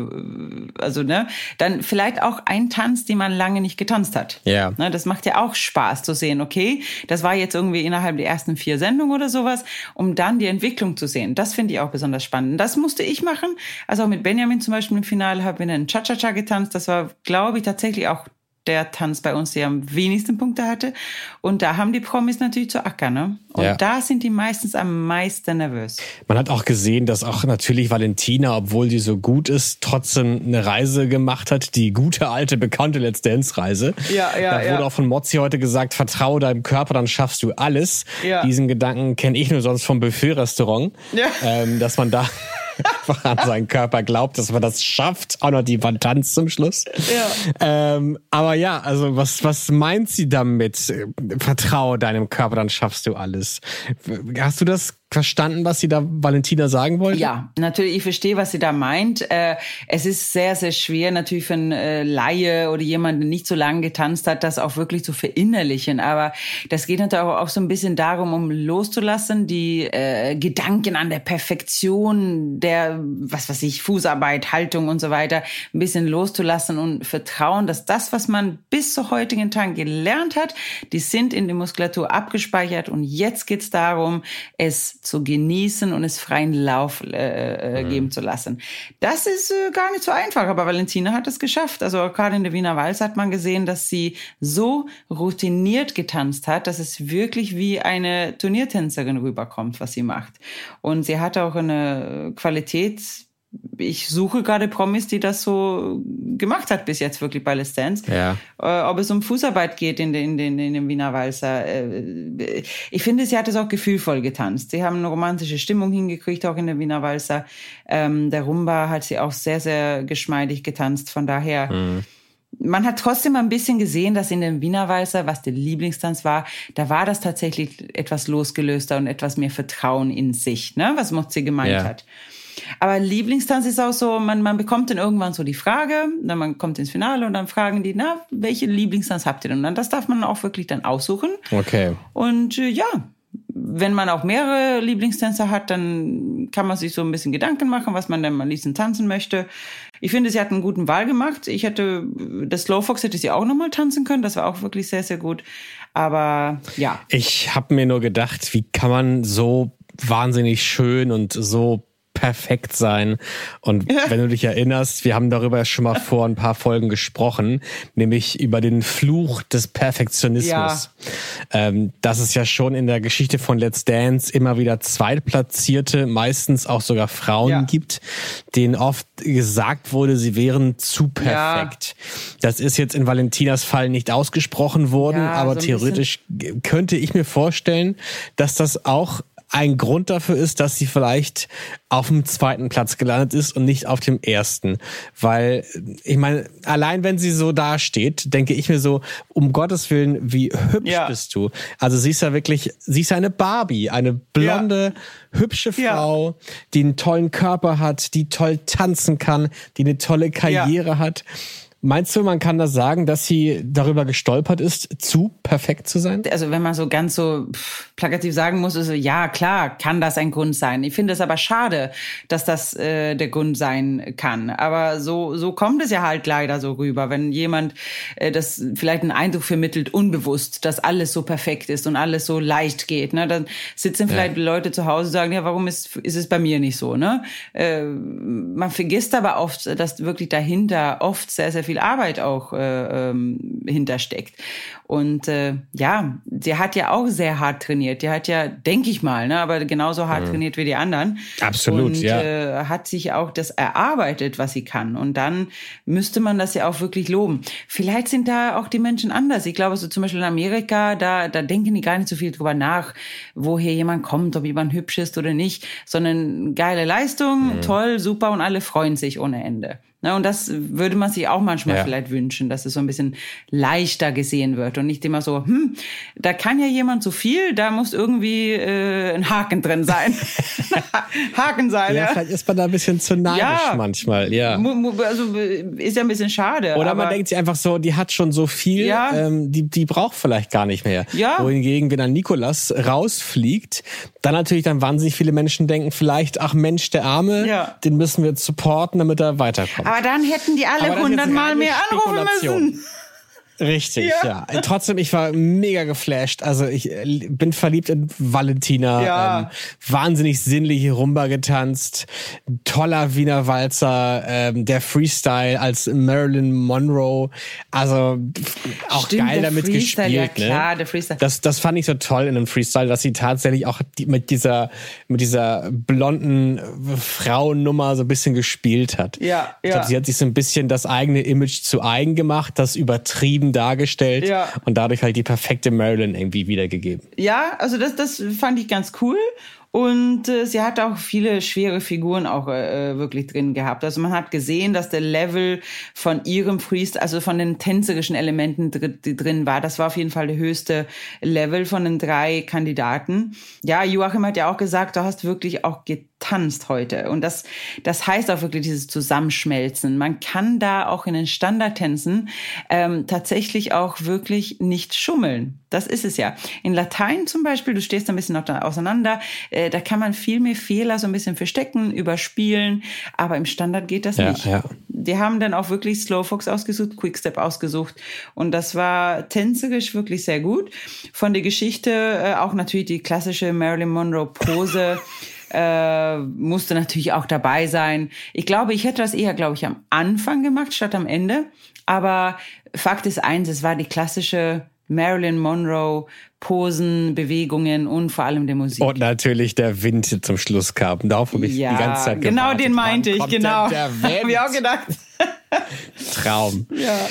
also ne, dann vielleicht auch ein Tanz, den man lange nicht getanzt hat. Ja. Ne, das macht ja auch Spaß zu sehen, okay, das war jetzt irgendwie innerhalb der ersten vier Sendungen oder sowas, um dann die Entwicklung zu sehen. Das finde ich auch besonders spannend. Das musste ich machen. Also auch mit Benjamin zum Beispiel im Finale haben wir einen Cha-Cha-Cha getanzt. Das war, glaube ich, tatsächlich auch der Tanz bei uns, der am wenigsten Punkte hatte. Und da haben die Promis natürlich zu ackern. Ne? Und ja. da sind die meistens am meisten nervös. Man hat auch gesehen, dass auch natürlich Valentina, obwohl sie so gut ist, trotzdem eine Reise gemacht hat, die gute alte bekannte Let's Dance Reise. Ja, ja, da wurde ja. auch von Mozzi heute gesagt, vertraue deinem Körper, dann schaffst du alles. Ja. Diesen Gedanken kenne ich nur sonst vom Buffet-Restaurant, ja. ähm, dass man da einfach an seinen Körper glaubt, dass man das schafft. Auch noch die Vantanz zum Schluss. Ja. Ähm, aber ja, also was, was meint sie damit? Vertraue deinem Körper, dann schaffst du alles. Hast du das verstanden, was sie da Valentina sagen wollte? Ja, natürlich, ich verstehe, was sie da meint. Äh, es ist sehr, sehr schwer natürlich für einen äh, Laie oder jemanden, der nicht so lange getanzt hat, das auch wirklich zu verinnerlichen. Aber das geht natürlich auch so ein bisschen darum, um loszulassen, die äh, Gedanken an der Perfektion, der, was weiß ich, Fußarbeit, Haltung und so weiter, ein bisschen loszulassen und vertrauen, dass das, was man bis zur heutigen Tag gelernt hat, die sind in der Muskulatur abgespeichert und jetzt geht's darum, es zu genießen und es freien Lauf äh, äh, mhm. geben zu lassen. Das ist äh, gar nicht so einfach, aber Valentina hat es geschafft. Also gerade in der Wiener Walz hat man gesehen, dass sie so routiniert getanzt hat, dass es wirklich wie eine Turniertänzerin rüberkommt, was sie macht. Und sie hat auch eine Qualität ich suche gerade Promis, die das so gemacht hat bis jetzt wirklich bei Let's Dance. Ja. Äh, ob es um Fußarbeit geht in den, in den, in den Wiener Walzer. Äh, ich finde, sie hat es auch gefühlvoll getanzt. Sie haben eine romantische Stimmung hingekriegt, auch in der Wiener Walzer. Ähm, der Rumba hat sie auch sehr, sehr geschmeidig getanzt. Von daher, mhm. man hat trotzdem ein bisschen gesehen, dass in dem Wiener Walzer, was der Lieblingstanz war, da war das tatsächlich etwas losgelöster und etwas mehr Vertrauen in sich, ne? was Mozzi gemeint ja. hat. Aber Lieblingstanz ist auch so, man, man bekommt dann irgendwann so die Frage, dann man kommt ins Finale und dann fragen die, na, welche Lieblingstanz habt ihr denn? Und dann, das darf man auch wirklich dann aussuchen. Okay. Und äh, ja, wenn man auch mehrere Lieblingstänzer hat, dann kann man sich so ein bisschen Gedanken machen, was man denn am liebsten tanzen möchte. Ich finde, sie hat einen guten Wahl gemacht. Ich hätte, das Slowfox hätte sie auch nochmal tanzen können. Das war auch wirklich sehr, sehr gut. Aber ja. Ich habe mir nur gedacht, wie kann man so wahnsinnig schön und so perfekt sein. Und ja. wenn du dich erinnerst, wir haben darüber schon mal vor ein paar Folgen gesprochen, nämlich über den Fluch des Perfektionismus. Ja. Ähm, dass es ja schon in der Geschichte von Let's Dance immer wieder Zweitplatzierte, meistens auch sogar Frauen ja. gibt, denen oft gesagt wurde, sie wären zu perfekt. Das ist jetzt in Valentinas Fall nicht ausgesprochen worden, aber so theoretisch könnte ich mir vorstellen, dass das auch ein Grund dafür ist, dass sie vielleicht auf dem zweiten Platz gelandet ist und nicht auf dem ersten. Weil, ich meine, allein wenn sie so dasteht, denke ich mir so, um Gottes Willen, wie hübsch ja. bist du. Also sie ist ja wirklich, sie ist eine Barbie, eine blonde, ja. hübsche Frau, ja. die einen tollen Körper hat, die toll tanzen kann, die eine tolle Karriere hat. Meinst du, man kann das sagen, dass sie darüber gestolpert ist, zu perfekt zu sein? Also wenn man so ganz so plakativ sagen muss, ist so, ja klar, kann das ein Grund sein. Ich finde es aber schade, dass das äh, der Grund sein kann. Aber so so kommt es ja halt leider so rüber, wenn jemand äh, das vielleicht einen Eindruck vermittelt, unbewusst, dass alles so perfekt ist und alles so leicht geht. Ne? Dann sitzen vielleicht ja. Leute zu Hause und sagen, ja, warum ist ist es bei mir nicht so? Ne? Äh, man vergisst aber oft, dass wirklich dahinter oft sehr sehr viel viel Arbeit auch äh, ähm, hintersteckt. Und äh, ja, sie hat ja auch sehr hart trainiert. Die hat ja, denke ich mal, ne, aber genauso hart mhm. trainiert wie die anderen. Absolut, und, ja. Äh, hat sich auch das erarbeitet, was sie kann. Und dann müsste man das ja auch wirklich loben. Vielleicht sind da auch die Menschen anders. Ich glaube, so zum Beispiel in Amerika, da, da denken die gar nicht so viel drüber nach, woher jemand kommt, ob jemand hübsch ist oder nicht, sondern geile Leistung, mhm. toll, super und alle freuen sich ohne Ende. Ne, und das würde man sich auch manchmal ja. vielleicht wünschen, dass es so ein bisschen leichter gesehen wird und nicht immer so, hm, da kann ja jemand so viel, da muss irgendwie äh, ein Haken drin sein. Haken sein. Ja, ja, vielleicht ist man da ein bisschen zu neidisch ja, manchmal, ja. Also ist ja ein bisschen schade. Oder man denkt sich einfach so, die hat schon so viel, ja. ähm, die, die braucht vielleicht gar nicht mehr. Ja. Wohingegen, wenn dann Nikolas rausfliegt, dann natürlich dann wahnsinnig viele Menschen denken, vielleicht, ach Mensch, der Arme, ja. den müssen wir supporten, damit er weiterkommt. Aber dann hätten die alle hundertmal mehr anrufen müssen. Richtig, ja. ja. Trotzdem, ich war mega geflasht. Also ich äh, bin verliebt in Valentina. Ja. Ähm, wahnsinnig sinnliche Rumba getanzt. Toller Wiener Walzer. Ähm, der Freestyle als Marilyn Monroe. Also auch Stimmt, geil damit Freestyle, gespielt. Ja, ne? klar, ne? der Freestyle. Das, das fand ich so toll in einem Freestyle, dass sie tatsächlich auch die, mit dieser mit dieser blonden Frauennummer so ein bisschen gespielt hat. Ja, ja. Ich glaube, sie hat sich so ein bisschen das eigene Image zu eigen gemacht, das übertrieben übertrieben dargestellt ja. und dadurch halt die perfekte Marilyn irgendwie wiedergegeben. Ja, also das, das fand ich ganz cool. Und äh, sie hat auch viele schwere Figuren auch äh, wirklich drin gehabt. Also man hat gesehen, dass der Level von ihrem Freestyle, also von den tänzerischen Elementen dr drin war, das war auf jeden Fall der höchste Level von den drei Kandidaten. Ja, Joachim hat ja auch gesagt, du hast wirklich auch getanzt heute. Und das, das heißt auch wirklich dieses Zusammenschmelzen. Man kann da auch in den Standardtänzen ähm, tatsächlich auch wirklich nicht schummeln. Das ist es ja. In Latein zum Beispiel, du stehst ein bisschen auseinander, äh, da kann man viel mehr Fehler so ein bisschen verstecken, überspielen, aber im Standard geht das Ja, nicht. ja. Die haben dann auch wirklich Slowfox ausgesucht, Quickstep ausgesucht und das war tänzerisch wirklich sehr gut. Von der Geschichte äh, auch natürlich die klassische Marilyn Monroe Pose. Äh, musste natürlich auch dabei sein. Ich glaube, ich hätte das eher, glaube ich, am Anfang gemacht statt am Ende. Aber Fakt ist eins, es war die klassische Marilyn Monroe Posen, Bewegungen und vor allem der Musik. Und natürlich der Wind zum Schluss kam. Darauf habe ich ja, die ganze Zeit genau gewartet. den meinte Wann ich, kommt genau. denn Der Hab ich auch Wind? gedacht. Traum. Ja.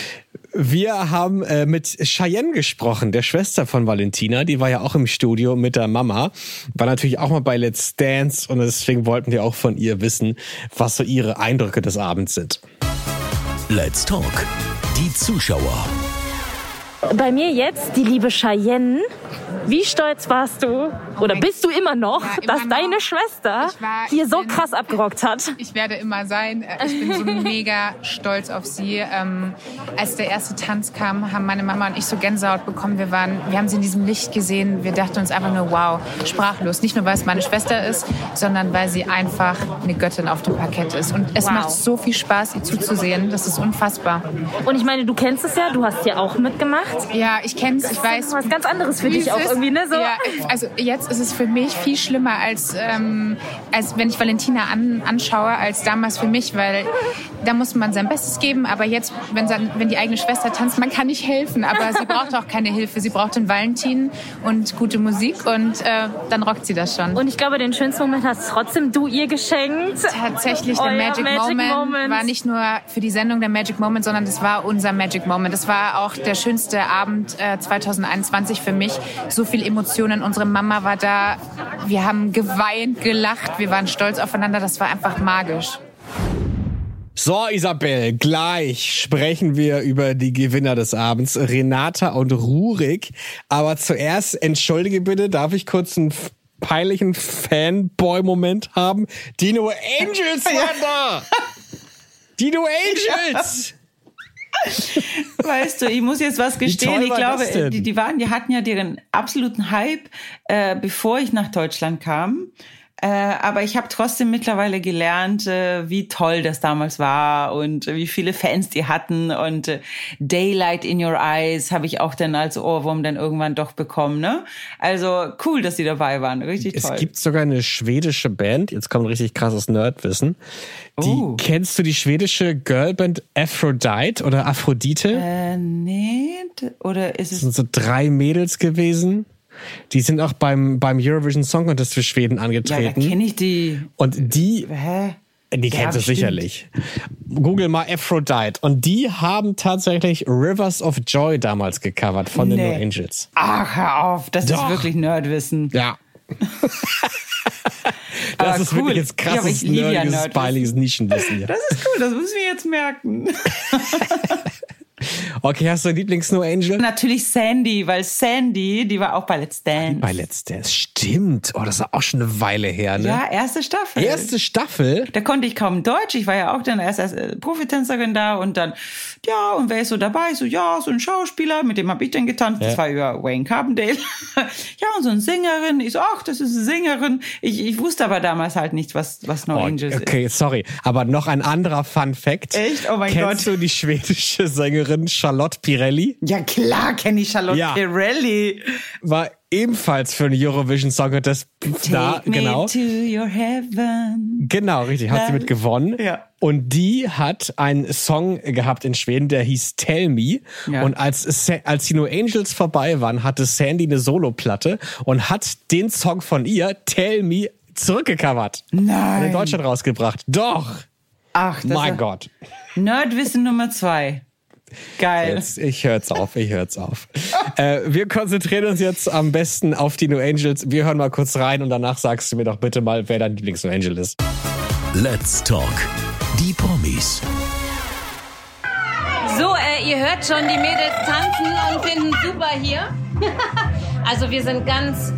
Wir haben äh, mit Cheyenne gesprochen, der Schwester von Valentina. Die war ja auch im Studio mit der Mama. War natürlich auch mal bei Let's Dance und deswegen wollten wir auch von ihr wissen, was so ihre Eindrücke des Abends sind. Let's Talk. Die Zuschauer. Bei mir jetzt die liebe Cheyenne. Wie stolz warst du oder bist du immer noch, Ja, immer dass noch. deine Schwester war- hier so bin- krass abgerockt hat? Ich werde immer sein. Ich bin so mega stolz auf sie. Ähm, als der erste Tanz kam, haben meine Mama und ich so Gänsehaut bekommen. Wir waren, wir haben sie in diesem Licht gesehen. Wir dachten uns einfach nur, wow, sprachlos. Nicht nur, weil es meine Schwester ist, sondern weil sie einfach eine Göttin auf dem Parkett ist. Und es Wow. macht so viel Spaß, ihr zuzusehen. Das ist unfassbar. Und ich meine, du kennst es ja, du hast ja auch mitgemacht. Ja, ich kenne es, ich weiß. was ganz anderes für dich auch ist. irgendwie, ne? So. Ja, also jetzt ist es für mich viel schlimmer, als, ähm, als wenn ich Valentina an, anschaue, als damals für mich, weil da muss man sein Bestes geben. Aber jetzt, wenn, wenn die eigene Schwester tanzt, man kann nicht helfen. Aber sie braucht auch keine Hilfe. Sie braucht den Valentin und gute Musik und äh, dann rockt sie das schon. Und ich glaube, den schönsten Moment hast trotzdem du ihr geschenkt. Tatsächlich, der Euer Magic, Moment, Moment. war nicht nur für die Sendung der Magic Moment, sondern das war unser Magic Moment. Das war auch der schönste Abend äh, 2021 für mich. So viel Emotionen. Unsere Mama war da. Wir haben geweint, gelacht. Wir waren stolz aufeinander. Das war einfach magisch. So, Isabel, gleich sprechen wir über die Gewinner des Abends, Renata und Rurik. Aber zuerst, entschuldige bitte, darf ich kurz einen peinlichen Fanboy-Moment haben? Dino Angels waren da! Dino Angels! Weißt du, ich muss jetzt was gestehen. Ich glaube, die, die waren, die hatten ja deren absoluten Hype, äh, bevor ich nach Deutschland kam. Äh, aber ich habe trotzdem mittlerweile gelernt, äh, wie toll das damals war und äh, wie viele Fans die hatten. Und äh, Daylight in Your Eyes habe ich auch dann als Ohrwurm dann irgendwann doch bekommen. Ne? Also cool, dass die dabei waren. Richtig Es toll. gibt sogar eine schwedische Band, jetzt kommt richtig krasses Nerdwissen. Die, Oh. Kennst du die schwedische Girlband Aphrodite oder Aphrodite? äh, nee, oder ist Das es sind so drei Mädels gewesen. Die sind auch beim, beim Eurovision Song Contest für Schweden ja, da angetreten. kenne ich die. Und die, Hä? die Ja, kennst du sicherlich. Google mal Aphrodite. Und die haben tatsächlich Rivers of Joy damals gecovert von den Nee. No Angels. Ach, hör auf, das Doch. ist wirklich Nerdwissen. Ja. Aber Das ist cool. wirklich jetzt Ja, aber krasses, ja nerdiges, peinliches Nischenwissen. Ja. Das ist cool, das müssen wir jetzt merken. Okay, hast du Lieblings-No Angel? Natürlich Sandy, weil Sandy, die war auch bei Let's Dance. Bei Let's Dance. Stimmt. Oh, das ist auch schon eine Weile her, ne? ja, erste Staffel. Erste Staffel. Da konnte ich kaum Deutsch. Ich war ja auch dann erst als äh, Profitänzerin da und dann, ja, und wer ist so dabei? Ich So, ja, so ein Schauspieler, mit dem habe ich dann getanzt. Das war über Wayne Carbondale. ja, und so eine Sängerin. Ich so, ach, das ist eine Sängerin. Ich, ich wusste aber damals halt nicht, was, was No Oh, Angels ist. okay, sorry. Aber noch ein anderer Fun Fact. Echt? Oh mein Kennst Gott. du die schwedische Sängerin Charlotte Pirelli? Ja, klar kenne ich Charlotte Ja. Pirelli. War ebenfalls für den Eurovision Song Contest da, genau. Genau, richtig, hat sie mit gewonnen. Ja. Und die hat einen Song gehabt in Schweden, der hieß Tell Me. Ja. Und als, als die No Angels vorbei waren, hatte Sandy eine Soloplatte und hat den Song von ihr, Tell Me, zurückgecovert. Nein. Und in Deutschland rausgebracht. Doch. Ach, das mein ist Gott. Nerdwissen Nummer zwei. Geil. Jetzt, ich hör's auf, ich hör's auf. äh, wir konzentrieren uns jetzt am besten auf die New Angels. Wir hören mal kurz rein und danach sagst du mir doch bitte mal, wer dein Lieblings-New Angel ist. Let's Talk. Die Promis. So, äh, ihr hört schon, die Mädels tanzen und finden super hier. also wir sind ganz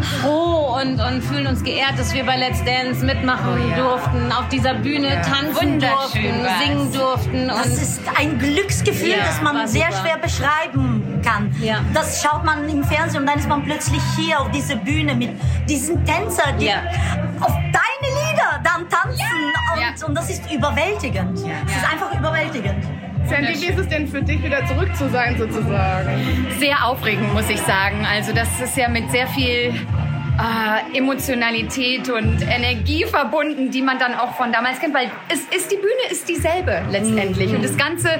froh und, und fühlen uns geehrt, dass wir bei Let's Dance mitmachen Oh ja. durften, auf dieser Bühne tanzen Wunderschön durften, war's. singen durften. Das ist ein Glücksgefühl, Ja, das man sehr super. schwer beschreiben kann. Ja. Das schaut man im Fernsehen und dann ist man plötzlich hier auf dieser Bühne mit diesen Tänzern, die Ja. auf deine Lieder dann tanzen. Und, Ja. und das ist überwältigend. Es ist einfach überwältigend. Sandy, wie ist es denn für dich, wieder zurück zu sein, sozusagen? Sehr aufregend, muss ich sagen. Also das ist ja mit sehr viel äh, Emotionalität und Energie verbunden, die man dann auch von damals kennt, weil es ist die Bühne ist dieselbe letztendlich und das ganze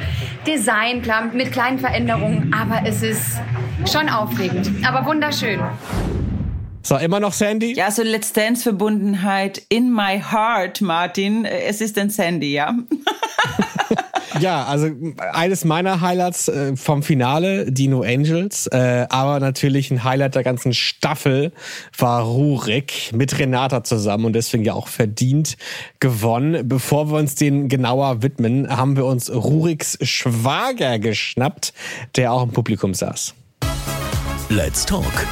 Design klar mit kleinen Veränderungen, aber es ist schon aufregend, aber wunderschön. So, immer noch Sandy? Ja, so Let's Dance Verbundenheit in my heart, Martin. Es ist ein Sandy, ja. Ja, also eines meiner Highlights äh, vom Finale, die No Angels, äh, aber natürlich ein Highlight der ganzen Staffel war Rurik mit Renata zusammen und deswegen ja auch verdient gewonnen. Bevor wir uns den genauer widmen, haben wir uns Ruriks Schwager geschnappt, der auch im Publikum saß. Let's Talk.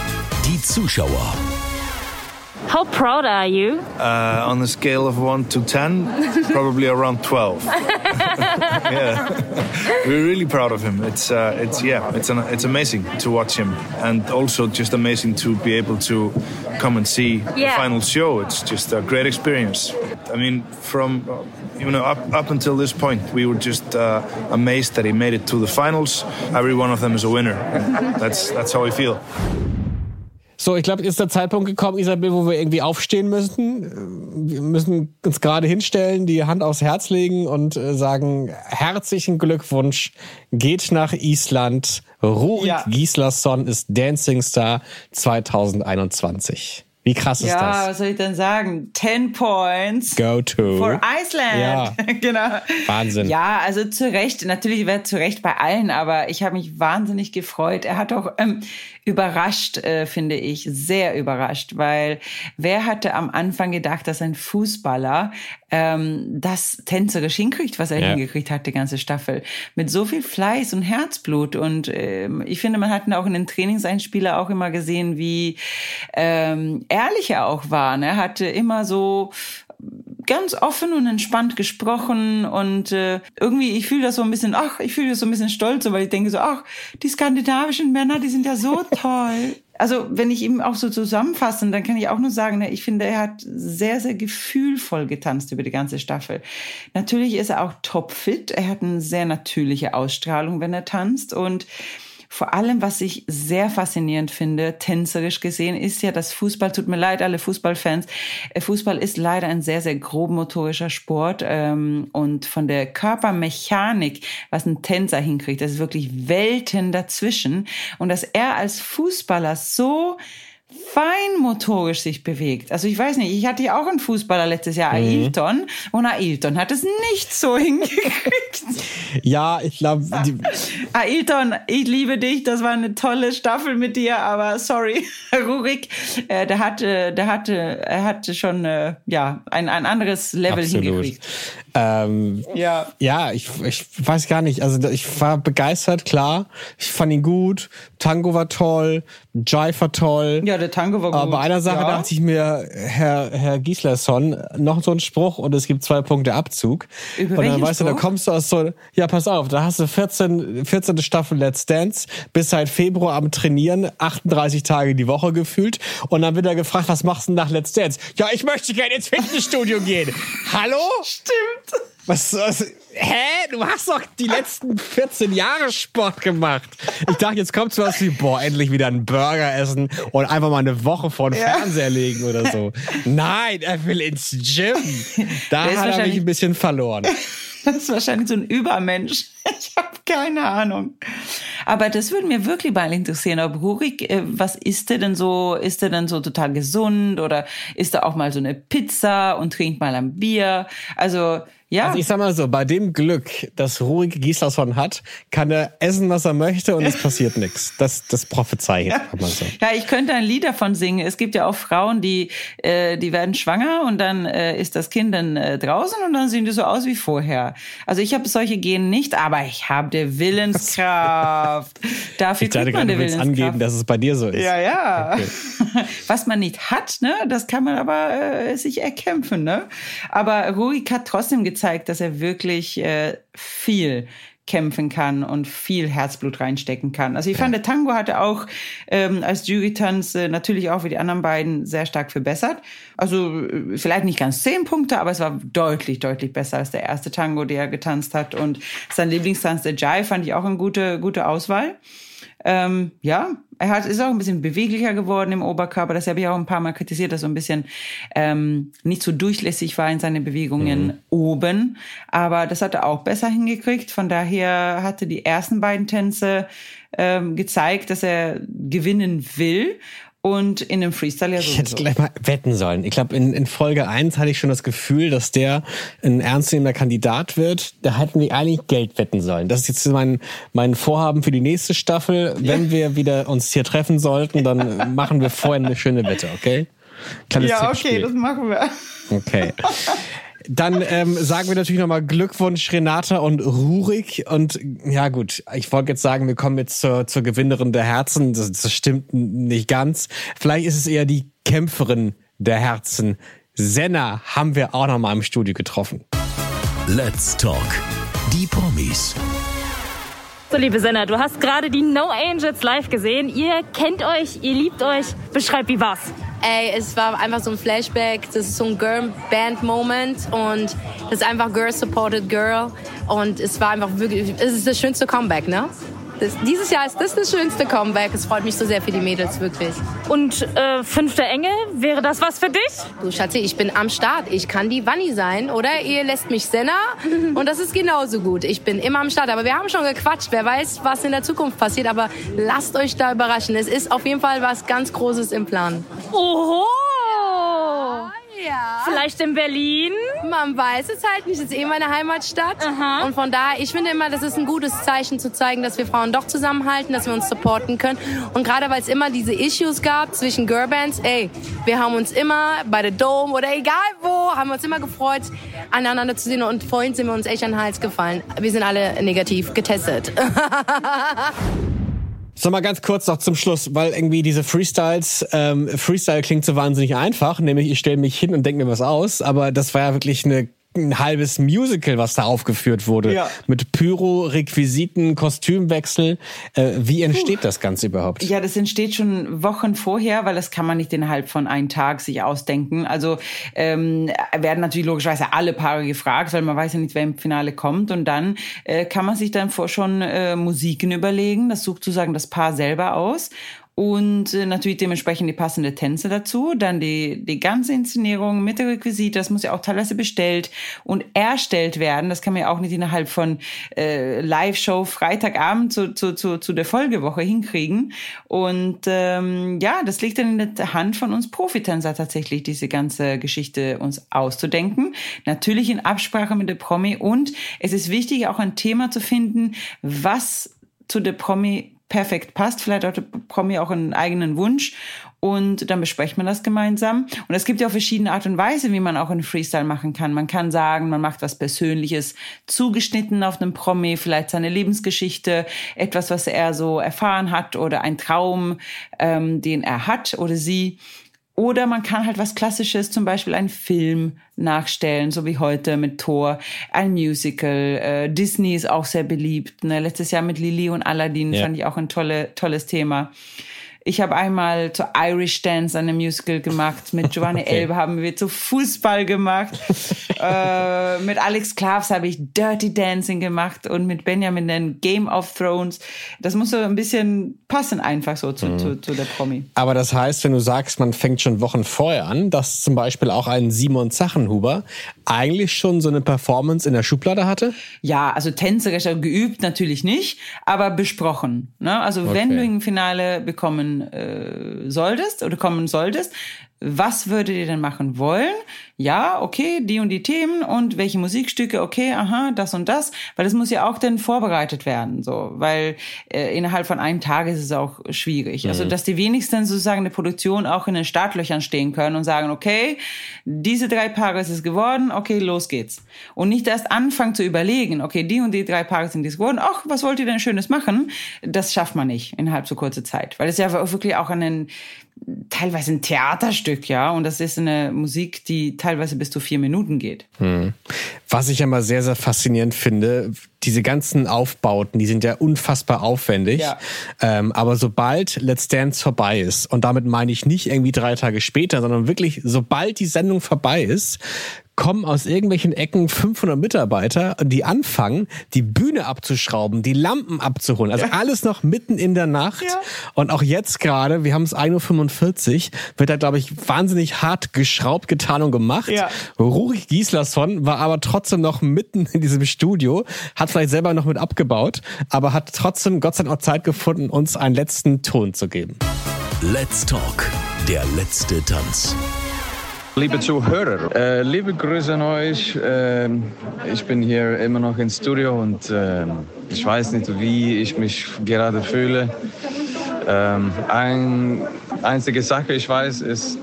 Die Zuschauer. How proud are you? Uh, on a scale of 1 to 10, probably around 12. yeah. We're really proud of him. It's, uh, it's yeah, it's, an, it's amazing to watch him. And also just amazing to be able to come and see the final show. It's just a great experience. I mean, from, you know, up, up until this point, we were just uh, amazed that he made it to the finals. Every one of them is a winner. That's, that's how we feel. So, ich glaube, ist der Zeitpunkt gekommen, Isabel, wo wir irgendwie aufstehen müssen. Wir müssen uns gerade hinstellen, die Hand aufs Herz legen und äh, sagen, herzlichen Glückwunsch, geht nach Island. Rurik Ja. Gislason ist Dancing Star 2021. Wie krass ist Ja, das? was soll ich denn sagen? 10 points. Go to. For Iceland. Ja. genau. Wahnsinn. Ja, also zu Recht, natürlich wäre zu Recht bei allen, aber ich habe mich wahnsinnig gefreut. Er hat auch ähm, überrascht, äh, finde ich, sehr überrascht, weil wer hatte am Anfang gedacht, dass ein Fußballer ähm, das tänzerisch hinkriegt, was er Ja. hingekriegt hat, die ganze Staffel. Mit so viel Fleiß und Herzblut. Und ähm, ich finde, man hat auch in den Trainingseinspieler auch immer gesehen, wie ähm, ehrlich er auch war. Ne? Er hatte immer so ganz offen und entspannt gesprochen und äh, irgendwie, ich fühle das so ein bisschen, ach, ich fühle das so ein bisschen stolz, weil ich denke so, ach, die skandinavischen Männer, die sind ja so toll. Also wenn ich ihm auch so zusammenfasse, dann kann ich auch nur sagen, ne, ich finde, er hat sehr, sehr gefühlvoll getanzt über die ganze Staffel. Natürlich ist er auch topfit, er hat eine sehr natürliche Ausstrahlung, wenn er tanzt und vor allem, was ich sehr faszinierend finde, tänzerisch gesehen, ist ja, dass Fußball, tut mir leid, alle Fußballfans, äh, Fußball ist leider ein sehr, sehr grobmotorischer Sport ähm, und von der Körpermechanik, was ein Tänzer hinkriegt, das ist wirklich Welten dazwischen. Und dass er als Fußballer so feinmotorisch sich bewegt. Also ich weiß nicht, ich hatte ja auch einen Fußballer letztes Jahr, Ailton, und Ailton hat es nicht so hingekriegt. Ja, ich glaube, Ailton, ich liebe dich, das war eine tolle Staffel mit dir, aber sorry, Rurik, äh, der hatte, der hatte, er hatte schon, äh, ja, ein, ein anderes Level absolut. hingekriegt. Ähm, Ja. Ja, ich, ich weiß gar nicht. Also ich war begeistert, klar. Ich fand ihn gut. Tango war toll. Jive war toll. Ja, der Tango war gut. Aber bei einer Sache ja. dachte ich mir, Herr, Herr Gislason, noch so ein Spruch und es gibt zwei Punkte Abzug. Über und dann weißt du, da Spruch? kommst du aus so, ja, pass auf, da hast du 14, 14. Staffel Let's Dance, bis seit Februar am Trainieren, 38 Tage die Woche gefühlt. Und dann wird er gefragt, was machst du nach Let's Dance? Ja, ich möchte gerne ins Fitnessstudio gehen. Hallo? Stimmt. Was, was, hä? Du hast doch die letzten 14 Jahre Sport gemacht. Ich dachte, jetzt kommt sowas wie, boah, endlich wieder einen Burger essen und einfach mal eine Woche vor den Ja. Fernseher legen oder so. Nein, er will ins Gym. Da Der ist hat er mich wahrscheinlich- ein bisschen verloren. Das ist wahrscheinlich so ein Übermensch. Ich habe keine Ahnung. Aber das würde mir wirklich mal interessieren, ob Rurik, äh, was isst er denn so? Ist er denn so total gesund oder isst er auch mal so eine Pizza und trinkt mal ein Bier? Also Ja. Also ich sag mal so, bei dem Glück, das Rurik Gislason hat, kann er essen, was er möchte und es passiert nichts. Das, das prophezei ich, kann man so. Ja, ich könnte ein Lied davon singen. Es gibt ja auch Frauen, die, äh, die werden schwanger und dann äh, ist das Kind dann äh, draußen und dann sehen die so aus wie vorher. Also ich habe solche Gene nicht, aber ich habe die Willenskraft. Dafür Ich kriegt man die du willst Willenskraft. angeben, dass es bei dir so ist. Ja, ja. Okay. Was man nicht hat, ne, das kann man aber äh, sich erkämpfen, ne? Aber Rurik hat trotzdem gezeigt, dass er wirklich äh, viel kämpfen kann und viel Herzblut reinstecken kann. Also ich fand, der Tango hatte auch ähm, als Jury-Tanz äh, natürlich auch wie die anderen beiden sehr stark verbessert. Also äh, vielleicht nicht ganz zehn Punkte, aber es war deutlich, deutlich besser als der erste Tango, der er getanzt hat. Und sein Lieblingstanz, der Jai, fand ich auch eine gute, gute Auswahl. Ähm, ja, er hat, ist auch ein bisschen beweglicher geworden im Oberkörper. Das habe ich auch ein paar Mal kritisiert, dass er so ein bisschen ähm, nicht so durchlässig war in seinen Bewegungen oben. Aber das hat er auch besser hingekriegt. Von daher hatte die ersten beiden Tänze ähm, gezeigt, dass er gewinnen will. Und in dem Freestyle ja Ich hätte gleich mal wetten sollen. Ich glaube, in, in Folge 1 hatte ich schon das Gefühl, dass der ein ernstzunehmender Kandidat wird. Da hätten wir eigentlich Geld wetten sollen. Das ist jetzt mein, mein Vorhaben für die nächste Staffel. Wenn wir wieder uns hier treffen sollten, dann machen wir vorher eine schöne Wette, okay? Kleines Ja, okay, das machen wir. Okay. Dann ähm, sagen wir natürlich nochmal Glückwunsch Renata und Rurik. Und ja gut, ich wollte jetzt sagen, wir kommen jetzt zur, zur Gewinnerin der Herzen. Das, das stimmt nicht ganz. Vielleicht ist es eher die Kämpferin der Herzen. Senna haben wir auch nochmal im Studio getroffen. Let's Talk. Die Promis. So, liebe Senna, du hast gerade die No Angels live gesehen. Ihr kennt euch, ihr liebt euch. Beschreib, wie war's? Ey, es war einfach so ein Flashback. Das ist so ein Girl-Band-Moment und das ist einfach Girl-Supported Girl. Und es war einfach wirklich, es ist das schönste Comeback, ne? Das, dieses Jahr ist das das schönste Comeback. Es freut mich so sehr für die Mädels, wirklich. Und äh, fünfter Engel, wäre das was für dich? Du Schatzi, ich bin am Start. Ich kann die Wanni sein, oder? Ihr lässt mich Senna und das ist genauso gut. Ich bin immer am Start. Aber wir haben schon gequatscht. Wer weiß, was in der Zukunft passiert. Aber lasst euch da überraschen. Es ist auf jeden Fall was ganz Großes im Plan. Oho! Ja. Vielleicht in Berlin? Man weiß es halt nicht. Es ist eh meine Heimatstadt. Und von daher, ich finde immer, das ist ein gutes Zeichen zu zeigen, dass wir Frauen doch zusammenhalten, dass wir uns supporten können. Und gerade weil es immer diese Issues gab zwischen Girlbands, ey, wir haben uns immer bei der Dome oder egal wo, haben wir uns immer gefreut, aneinander zu sehen. Und vorhin sind wir uns echt an den Hals gefallen. Wir sind alle negativ getestet. So mal ganz kurz noch zum Schluss, weil irgendwie diese Freestyles, ähm, Freestyle klingt so wahnsinnig einfach, nämlich ich stelle mich hin und denke mir was aus, aber das war ja wirklich eine ein halbes Musical, was da aufgeführt wurde. Ja. Mit Pyro, Requisiten, Kostümwechsel. Äh, wie entsteht das Ganze überhaupt? Ja, das entsteht schon Wochen vorher, weil das kann man nicht innerhalb von einem Tag sich ausdenken. Also ähm, werden natürlich logischerweise alle Paare gefragt, weil man weiß ja nicht, wer im Finale kommt. Und dann äh, kann man sich dann vor schon äh, Musiken überlegen. Das sucht sozusagen das Paar selber aus. Und äh, natürlich dementsprechend die passende Tänze dazu. Dann die, die ganze Inszenierung mit der Requisite, das muss ja auch teilweise bestellt und erstellt werden. Das kann man ja auch nicht innerhalb von äh, Live-Show Freitagabend zu, zu, zu, zu der Folgewoche hinkriegen. Und ähm, ja, das liegt dann in der Hand von uns Profitänzer tatsächlich, diese ganze Geschichte uns auszudenken. Natürlich in Absprache mit der Promi. Und es ist wichtig, auch ein Thema zu finden, was zu der Promi perfekt passt. Vielleicht hat Promi auch einen eigenen Wunsch und dann bespricht man das gemeinsam. Und es gibt ja auch verschiedene Art und Weise, wie man auch einen Freestyle machen kann. Man kann sagen, man macht was Persönliches, zugeschnitten auf einen Promi, vielleicht seine Lebensgeschichte, etwas, was er so erfahren hat oder ein Traum, ähm, den er hat oder sie. Oder man kann halt was Klassisches, zum Beispiel einen Film nachstellen, so wie heute mit Thor, ein Musical. Äh, Disney ist auch sehr beliebt. Ne? Letztes Jahr mit Lili und Aladdin Ja. fand ich auch ein tolle, tolles Thema. Ich habe einmal zu Irish Dance eine Musical gemacht. Mit Giovanni Okay. Elbe haben wir zu Fußball gemacht. äh, mit Alex Klavs habe ich Dirty Dancing gemacht und mit Benjamin dann Game of Thrones. Das muss so ein bisschen passen einfach so zu, zu, zu der Promi. Aber das heißt, wenn du sagst, man fängt schon Wochen vorher an, dass zum Beispiel auch ein Simon Zachenhuber eigentlich schon so eine Performance in der Schublade hatte? Ja, also tänzerisch geübt natürlich nicht, aber besprochen. Ne? Also wenn Okay. du im Finale bekommen äh, solltest oder kommen solltest, was würdet ihr denn machen wollen? Ja, okay, die und die Themen und welche Musikstücke, okay, aha, das und das, weil das muss ja auch dann vorbereitet werden, so, weil äh, innerhalb von einem Tag ist es auch schwierig. Also, Mhm. dass die wenigsten sozusagen eine Produktion auch in den Startlöchern stehen können und sagen, okay, diese drei Paare ist es geworden, okay, los geht's. Und nicht erst anfangen zu überlegen, okay, die und die drei Paare sind es geworden, ach, was wollt ihr denn Schönes machen? Das schafft man nicht innerhalb so kurzer Zeit, weil es ja wirklich auch einen teilweise ein Theaterstück, ja, und das ist eine Musik, die teilweise bis zu vier Minuten geht. Hm. Was ich immer sehr, sehr faszinierend finde, diese ganzen Aufbauten, die sind ja unfassbar aufwendig. Ja. Ähm, aber sobald Let's Dance vorbei ist, und damit meine ich nicht irgendwie drei Tage später, sondern wirklich, sobald die Sendung vorbei ist, kommen aus irgendwelchen Ecken 500 Mitarbeiter, die anfangen, die Bühne abzuschrauben, die Lampen abzuholen. Also alles noch mitten in der Nacht. Und auch jetzt gerade, wir haben es 1.45 Uhr, wird da, glaube ich, wahnsinnig hart geschraubt, getan und gemacht. Ja. Rurik Gislason war aber trotzdem noch mitten in diesem Studio, hat vielleicht selber noch mit abgebaut, aber hat trotzdem Gott sei Dank auch Zeit gefunden, uns einen letzten Ton zu geben. Let's Talk, der letzte Tanz. Liebe Zuhörer, äh, liebe Grüße an euch. Ähm, ich bin hier immer noch im Studio und ähm, ich weiß nicht, wie ich mich gerade fühle. Ähm, ein, einzige Sache ich weiß ist,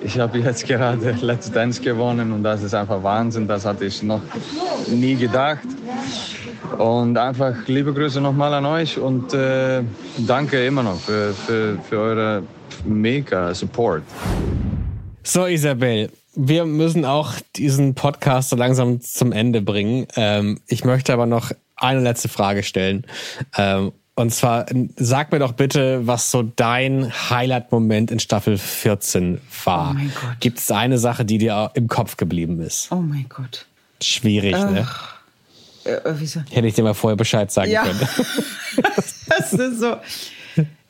ich habe jetzt gerade Let's Dance gewonnen und das ist einfach Wahnsinn. Das hatte ich noch nie gedacht. Und einfach liebe Grüße nochmal an euch und äh, danke immer noch für, für, für eure mega Support. So, Isabel, wir müssen auch diesen Podcast so langsam zum Ende bringen. Ähm, ich möchte aber noch eine letzte Frage stellen. Ähm, und zwar, sag mir doch bitte, was so dein Highlight-Moment in Staffel 14 war. Oh mein Gott. Gibt es eine Sache, die dir im Kopf geblieben ist? Oh mein Gott. Schwierig, ne? Ach, äh, wieso? Hätte ich dir mal vorher Bescheid sagen Ja. können. Das ist so.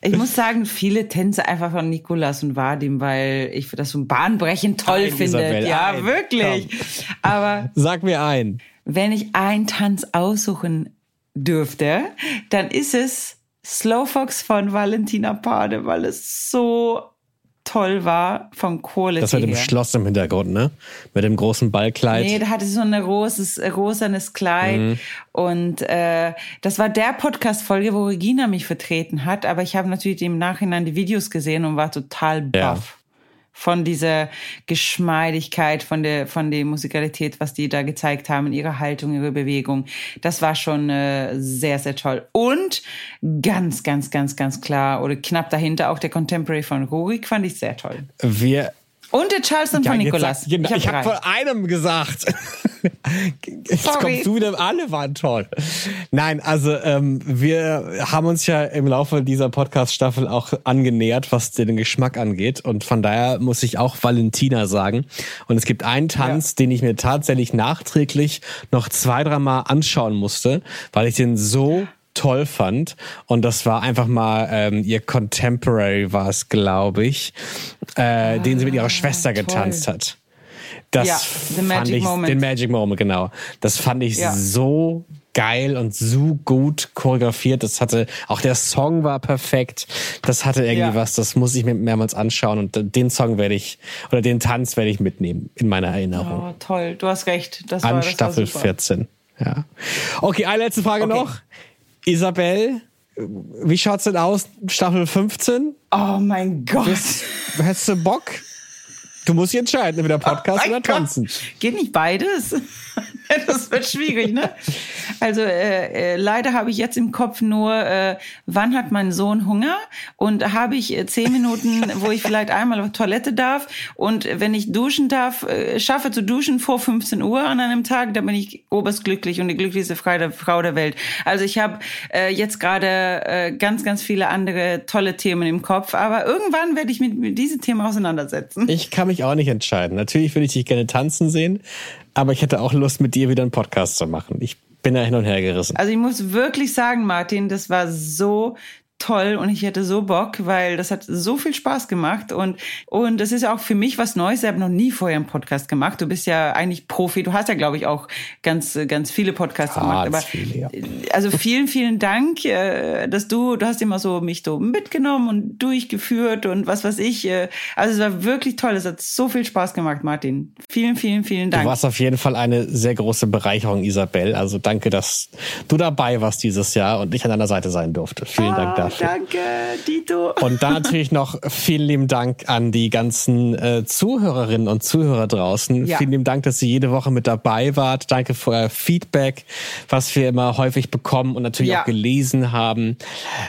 Ich muss sagen, viele Tänze einfach von Nikolas und Vadim, weil ich das so bahnbrechend toll Ein, finde. Isabel, ja, ein. wirklich. Aber Sag mir ein. wenn ich einen Tanz aussuchen dürfte, dann ist es Slowfox von Valentina Pade, weil es so toll war vom Quality Das mit dem her. Schloss im Hintergrund, ne? Mit dem großen Ballkleid. Nee, da hatte so ein roses, äh, rosanes Kleid. Mhm. Und äh, das war der Podcast-Folge, wo Regina mich vertreten hat. Aber ich habe natürlich im Nachhinein die Videos gesehen und war total baff. Von dieser Geschmeidigkeit, von der, von der Musikalität, was die da gezeigt haben, ihre Haltung, ihre Bewegung. Das war schon äh, sehr, sehr toll. Und ganz, ganz, ganz, ganz klar oder knapp dahinter auch der Contemporary von Rurik fand ich sehr toll. Wir Und der Charleston von jetzt Nicolas. sag- genau, ich hab habe drei. von einem gesagt. Jetzt Sorry. kommst du wieder, alle waren toll. Nein, also ähm, wir haben uns ja im Laufe dieser Podcast-Staffel auch angenähert, was den Geschmack angeht. Und von daher muss ich auch Valentina sagen. Und es gibt einen Tanz, den ich mir tatsächlich nachträglich noch zwei, dreimal anschauen musste, weil ich den so toll fand. Und das war einfach mal ähm, ihr Contemporary war es, glaube ich, äh, den sie mit ihrer Schwester getanzt hat. Das Ja, The fand Magic ich, Moment. Den Magic Moment, genau. Das fand ich Ja. so geil und so gut choreografiert. Das hatte, auch der Song war perfekt. Das hatte irgendwie Ja. was, das muss ich mir mehrmals anschauen und den Song werde ich, oder den Tanz werde ich mitnehmen in meiner Erinnerung. Oh, toll, du hast recht. Das An war, das Staffel war super. 14. Ja. Okay, eine letzte Frage noch. Isabel, wie schaut's denn aus? Staffel 15? Oh mein Gott. Hättest du Bock? Du musst dich entscheiden, entweder Podcast Oh oder tanzen. Geht nicht beides? Das wird schwierig, ne? Also äh, äh, leider habe ich jetzt im Kopf nur, äh, wann hat mein Sohn Hunger? Und habe ich äh, zehn Minuten, wo ich vielleicht einmal auf Toilette darf. Und wenn ich duschen darf, äh, schaffe zu duschen vor 15 Uhr an einem Tag, dann bin ich oberst glücklich und die glücklichste Frau der, Frau der Welt. Also ich habe äh, jetzt gerade äh, ganz, ganz viele andere tolle Themen im Kopf. Aber irgendwann werde ich mit, mit diesem Thema auseinandersetzen. Ich kann mich auch nicht entscheiden. Natürlich würde ich dich gerne tanzen sehen, aber ich hätte auch Lust, mit dir wieder einen Podcast zu machen. Ich bin da hin und her gerissen. Also ich muss wirklich sagen, Martin, das war so toll und ich hätte so Bock, weil das hat so viel Spaß gemacht und und das ist ja auch für mich was Neues. Ich habe noch nie vorher einen Podcast gemacht. Du bist ja eigentlich Profi. Du hast ja, glaube ich, auch ganz ganz viele Podcasts gemacht. Aber viele, ja. also vielen vielen Dank, äh, dass du du hast immer so mich so mitgenommen und durchgeführt und was weiß ich. Äh, also es war wirklich toll. Es hat so viel Spaß gemacht, Martin. Vielen vielen vielen Dank. Du warst auf jeden Fall eine sehr große Bereicherung, Isabel. Also danke, dass du dabei warst dieses Jahr und ich an deiner Seite sein durfte. Vielen ah, Dank dafür. Danke, Dito. Und dann natürlich noch vielen lieben Dank an die ganzen äh, Zuhörerinnen und Zuhörer draußen. Ja. Vielen lieben Dank, dass ihr jede Woche mit dabei wart. Danke für euer Feedback, was wir immer häufig bekommen und natürlich ja. auch gelesen haben.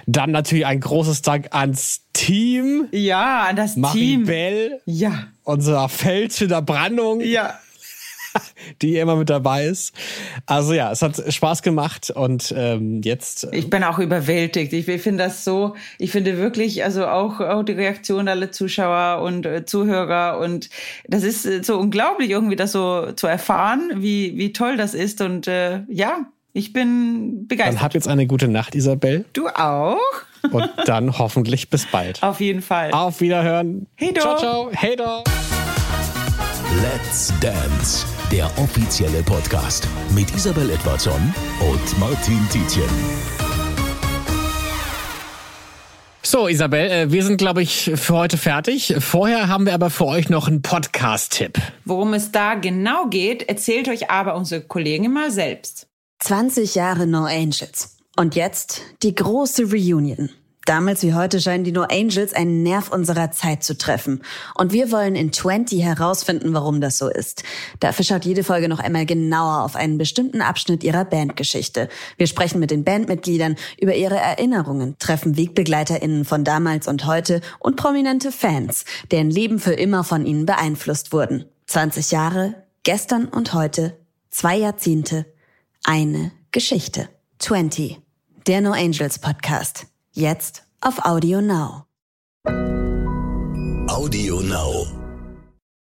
Dann natürlich ein großes Dank ans Team. Ja, an das Marie Team. Bell. Ja. Unser Feld der Brandung. Ja. die immer mit dabei ist. Also ja, es hat Spaß gemacht und ähm, jetzt. Äh ich bin auch überwältigt. Ich finde das so, ich finde wirklich, also auch, auch die Reaktion aller Zuschauer und äh, Zuhörer und das ist äh, so unglaublich, irgendwie das so zu erfahren, wie, wie toll das ist. Und äh, ja, ich bin begeistert. Dann hab jetzt eine gute Nacht, Isabel. Du auch. Und dann hoffentlich bis bald. Auf jeden Fall. Auf Wiederhören. Hey do. Ciao, ciao. Hey do. Let's Dance, der offizielle Podcast mit Isabel Edwardson und Martin Tietjen. So, Isabel, äh, wir sind, glaube ich, für heute fertig. Vorher haben wir aber für euch noch einen Podcast-Tipp. Worum es da genau geht, erzählt euch aber unsere Kollegin mal selbst. 20 Jahre No Angels. Und jetzt die große Reunion. Damals wie heute scheinen die No Angels einen Nerv unserer Zeit zu treffen. Und wir wollen in 20 herausfinden, warum das so ist. Dafür schaut jede Folge noch einmal genauer auf einen bestimmten Abschnitt ihrer Bandgeschichte. Wir sprechen mit den Bandmitgliedern über ihre Erinnerungen, treffen WegbegleiterInnen von damals und heute und prominente Fans, deren Leben für immer von ihnen beeinflusst wurden. 20 Jahre, gestern und heute, zwei Jahrzehnte, eine Geschichte. 20. Der No Angels Podcast. Jetzt auf Audio Now. Audio Now.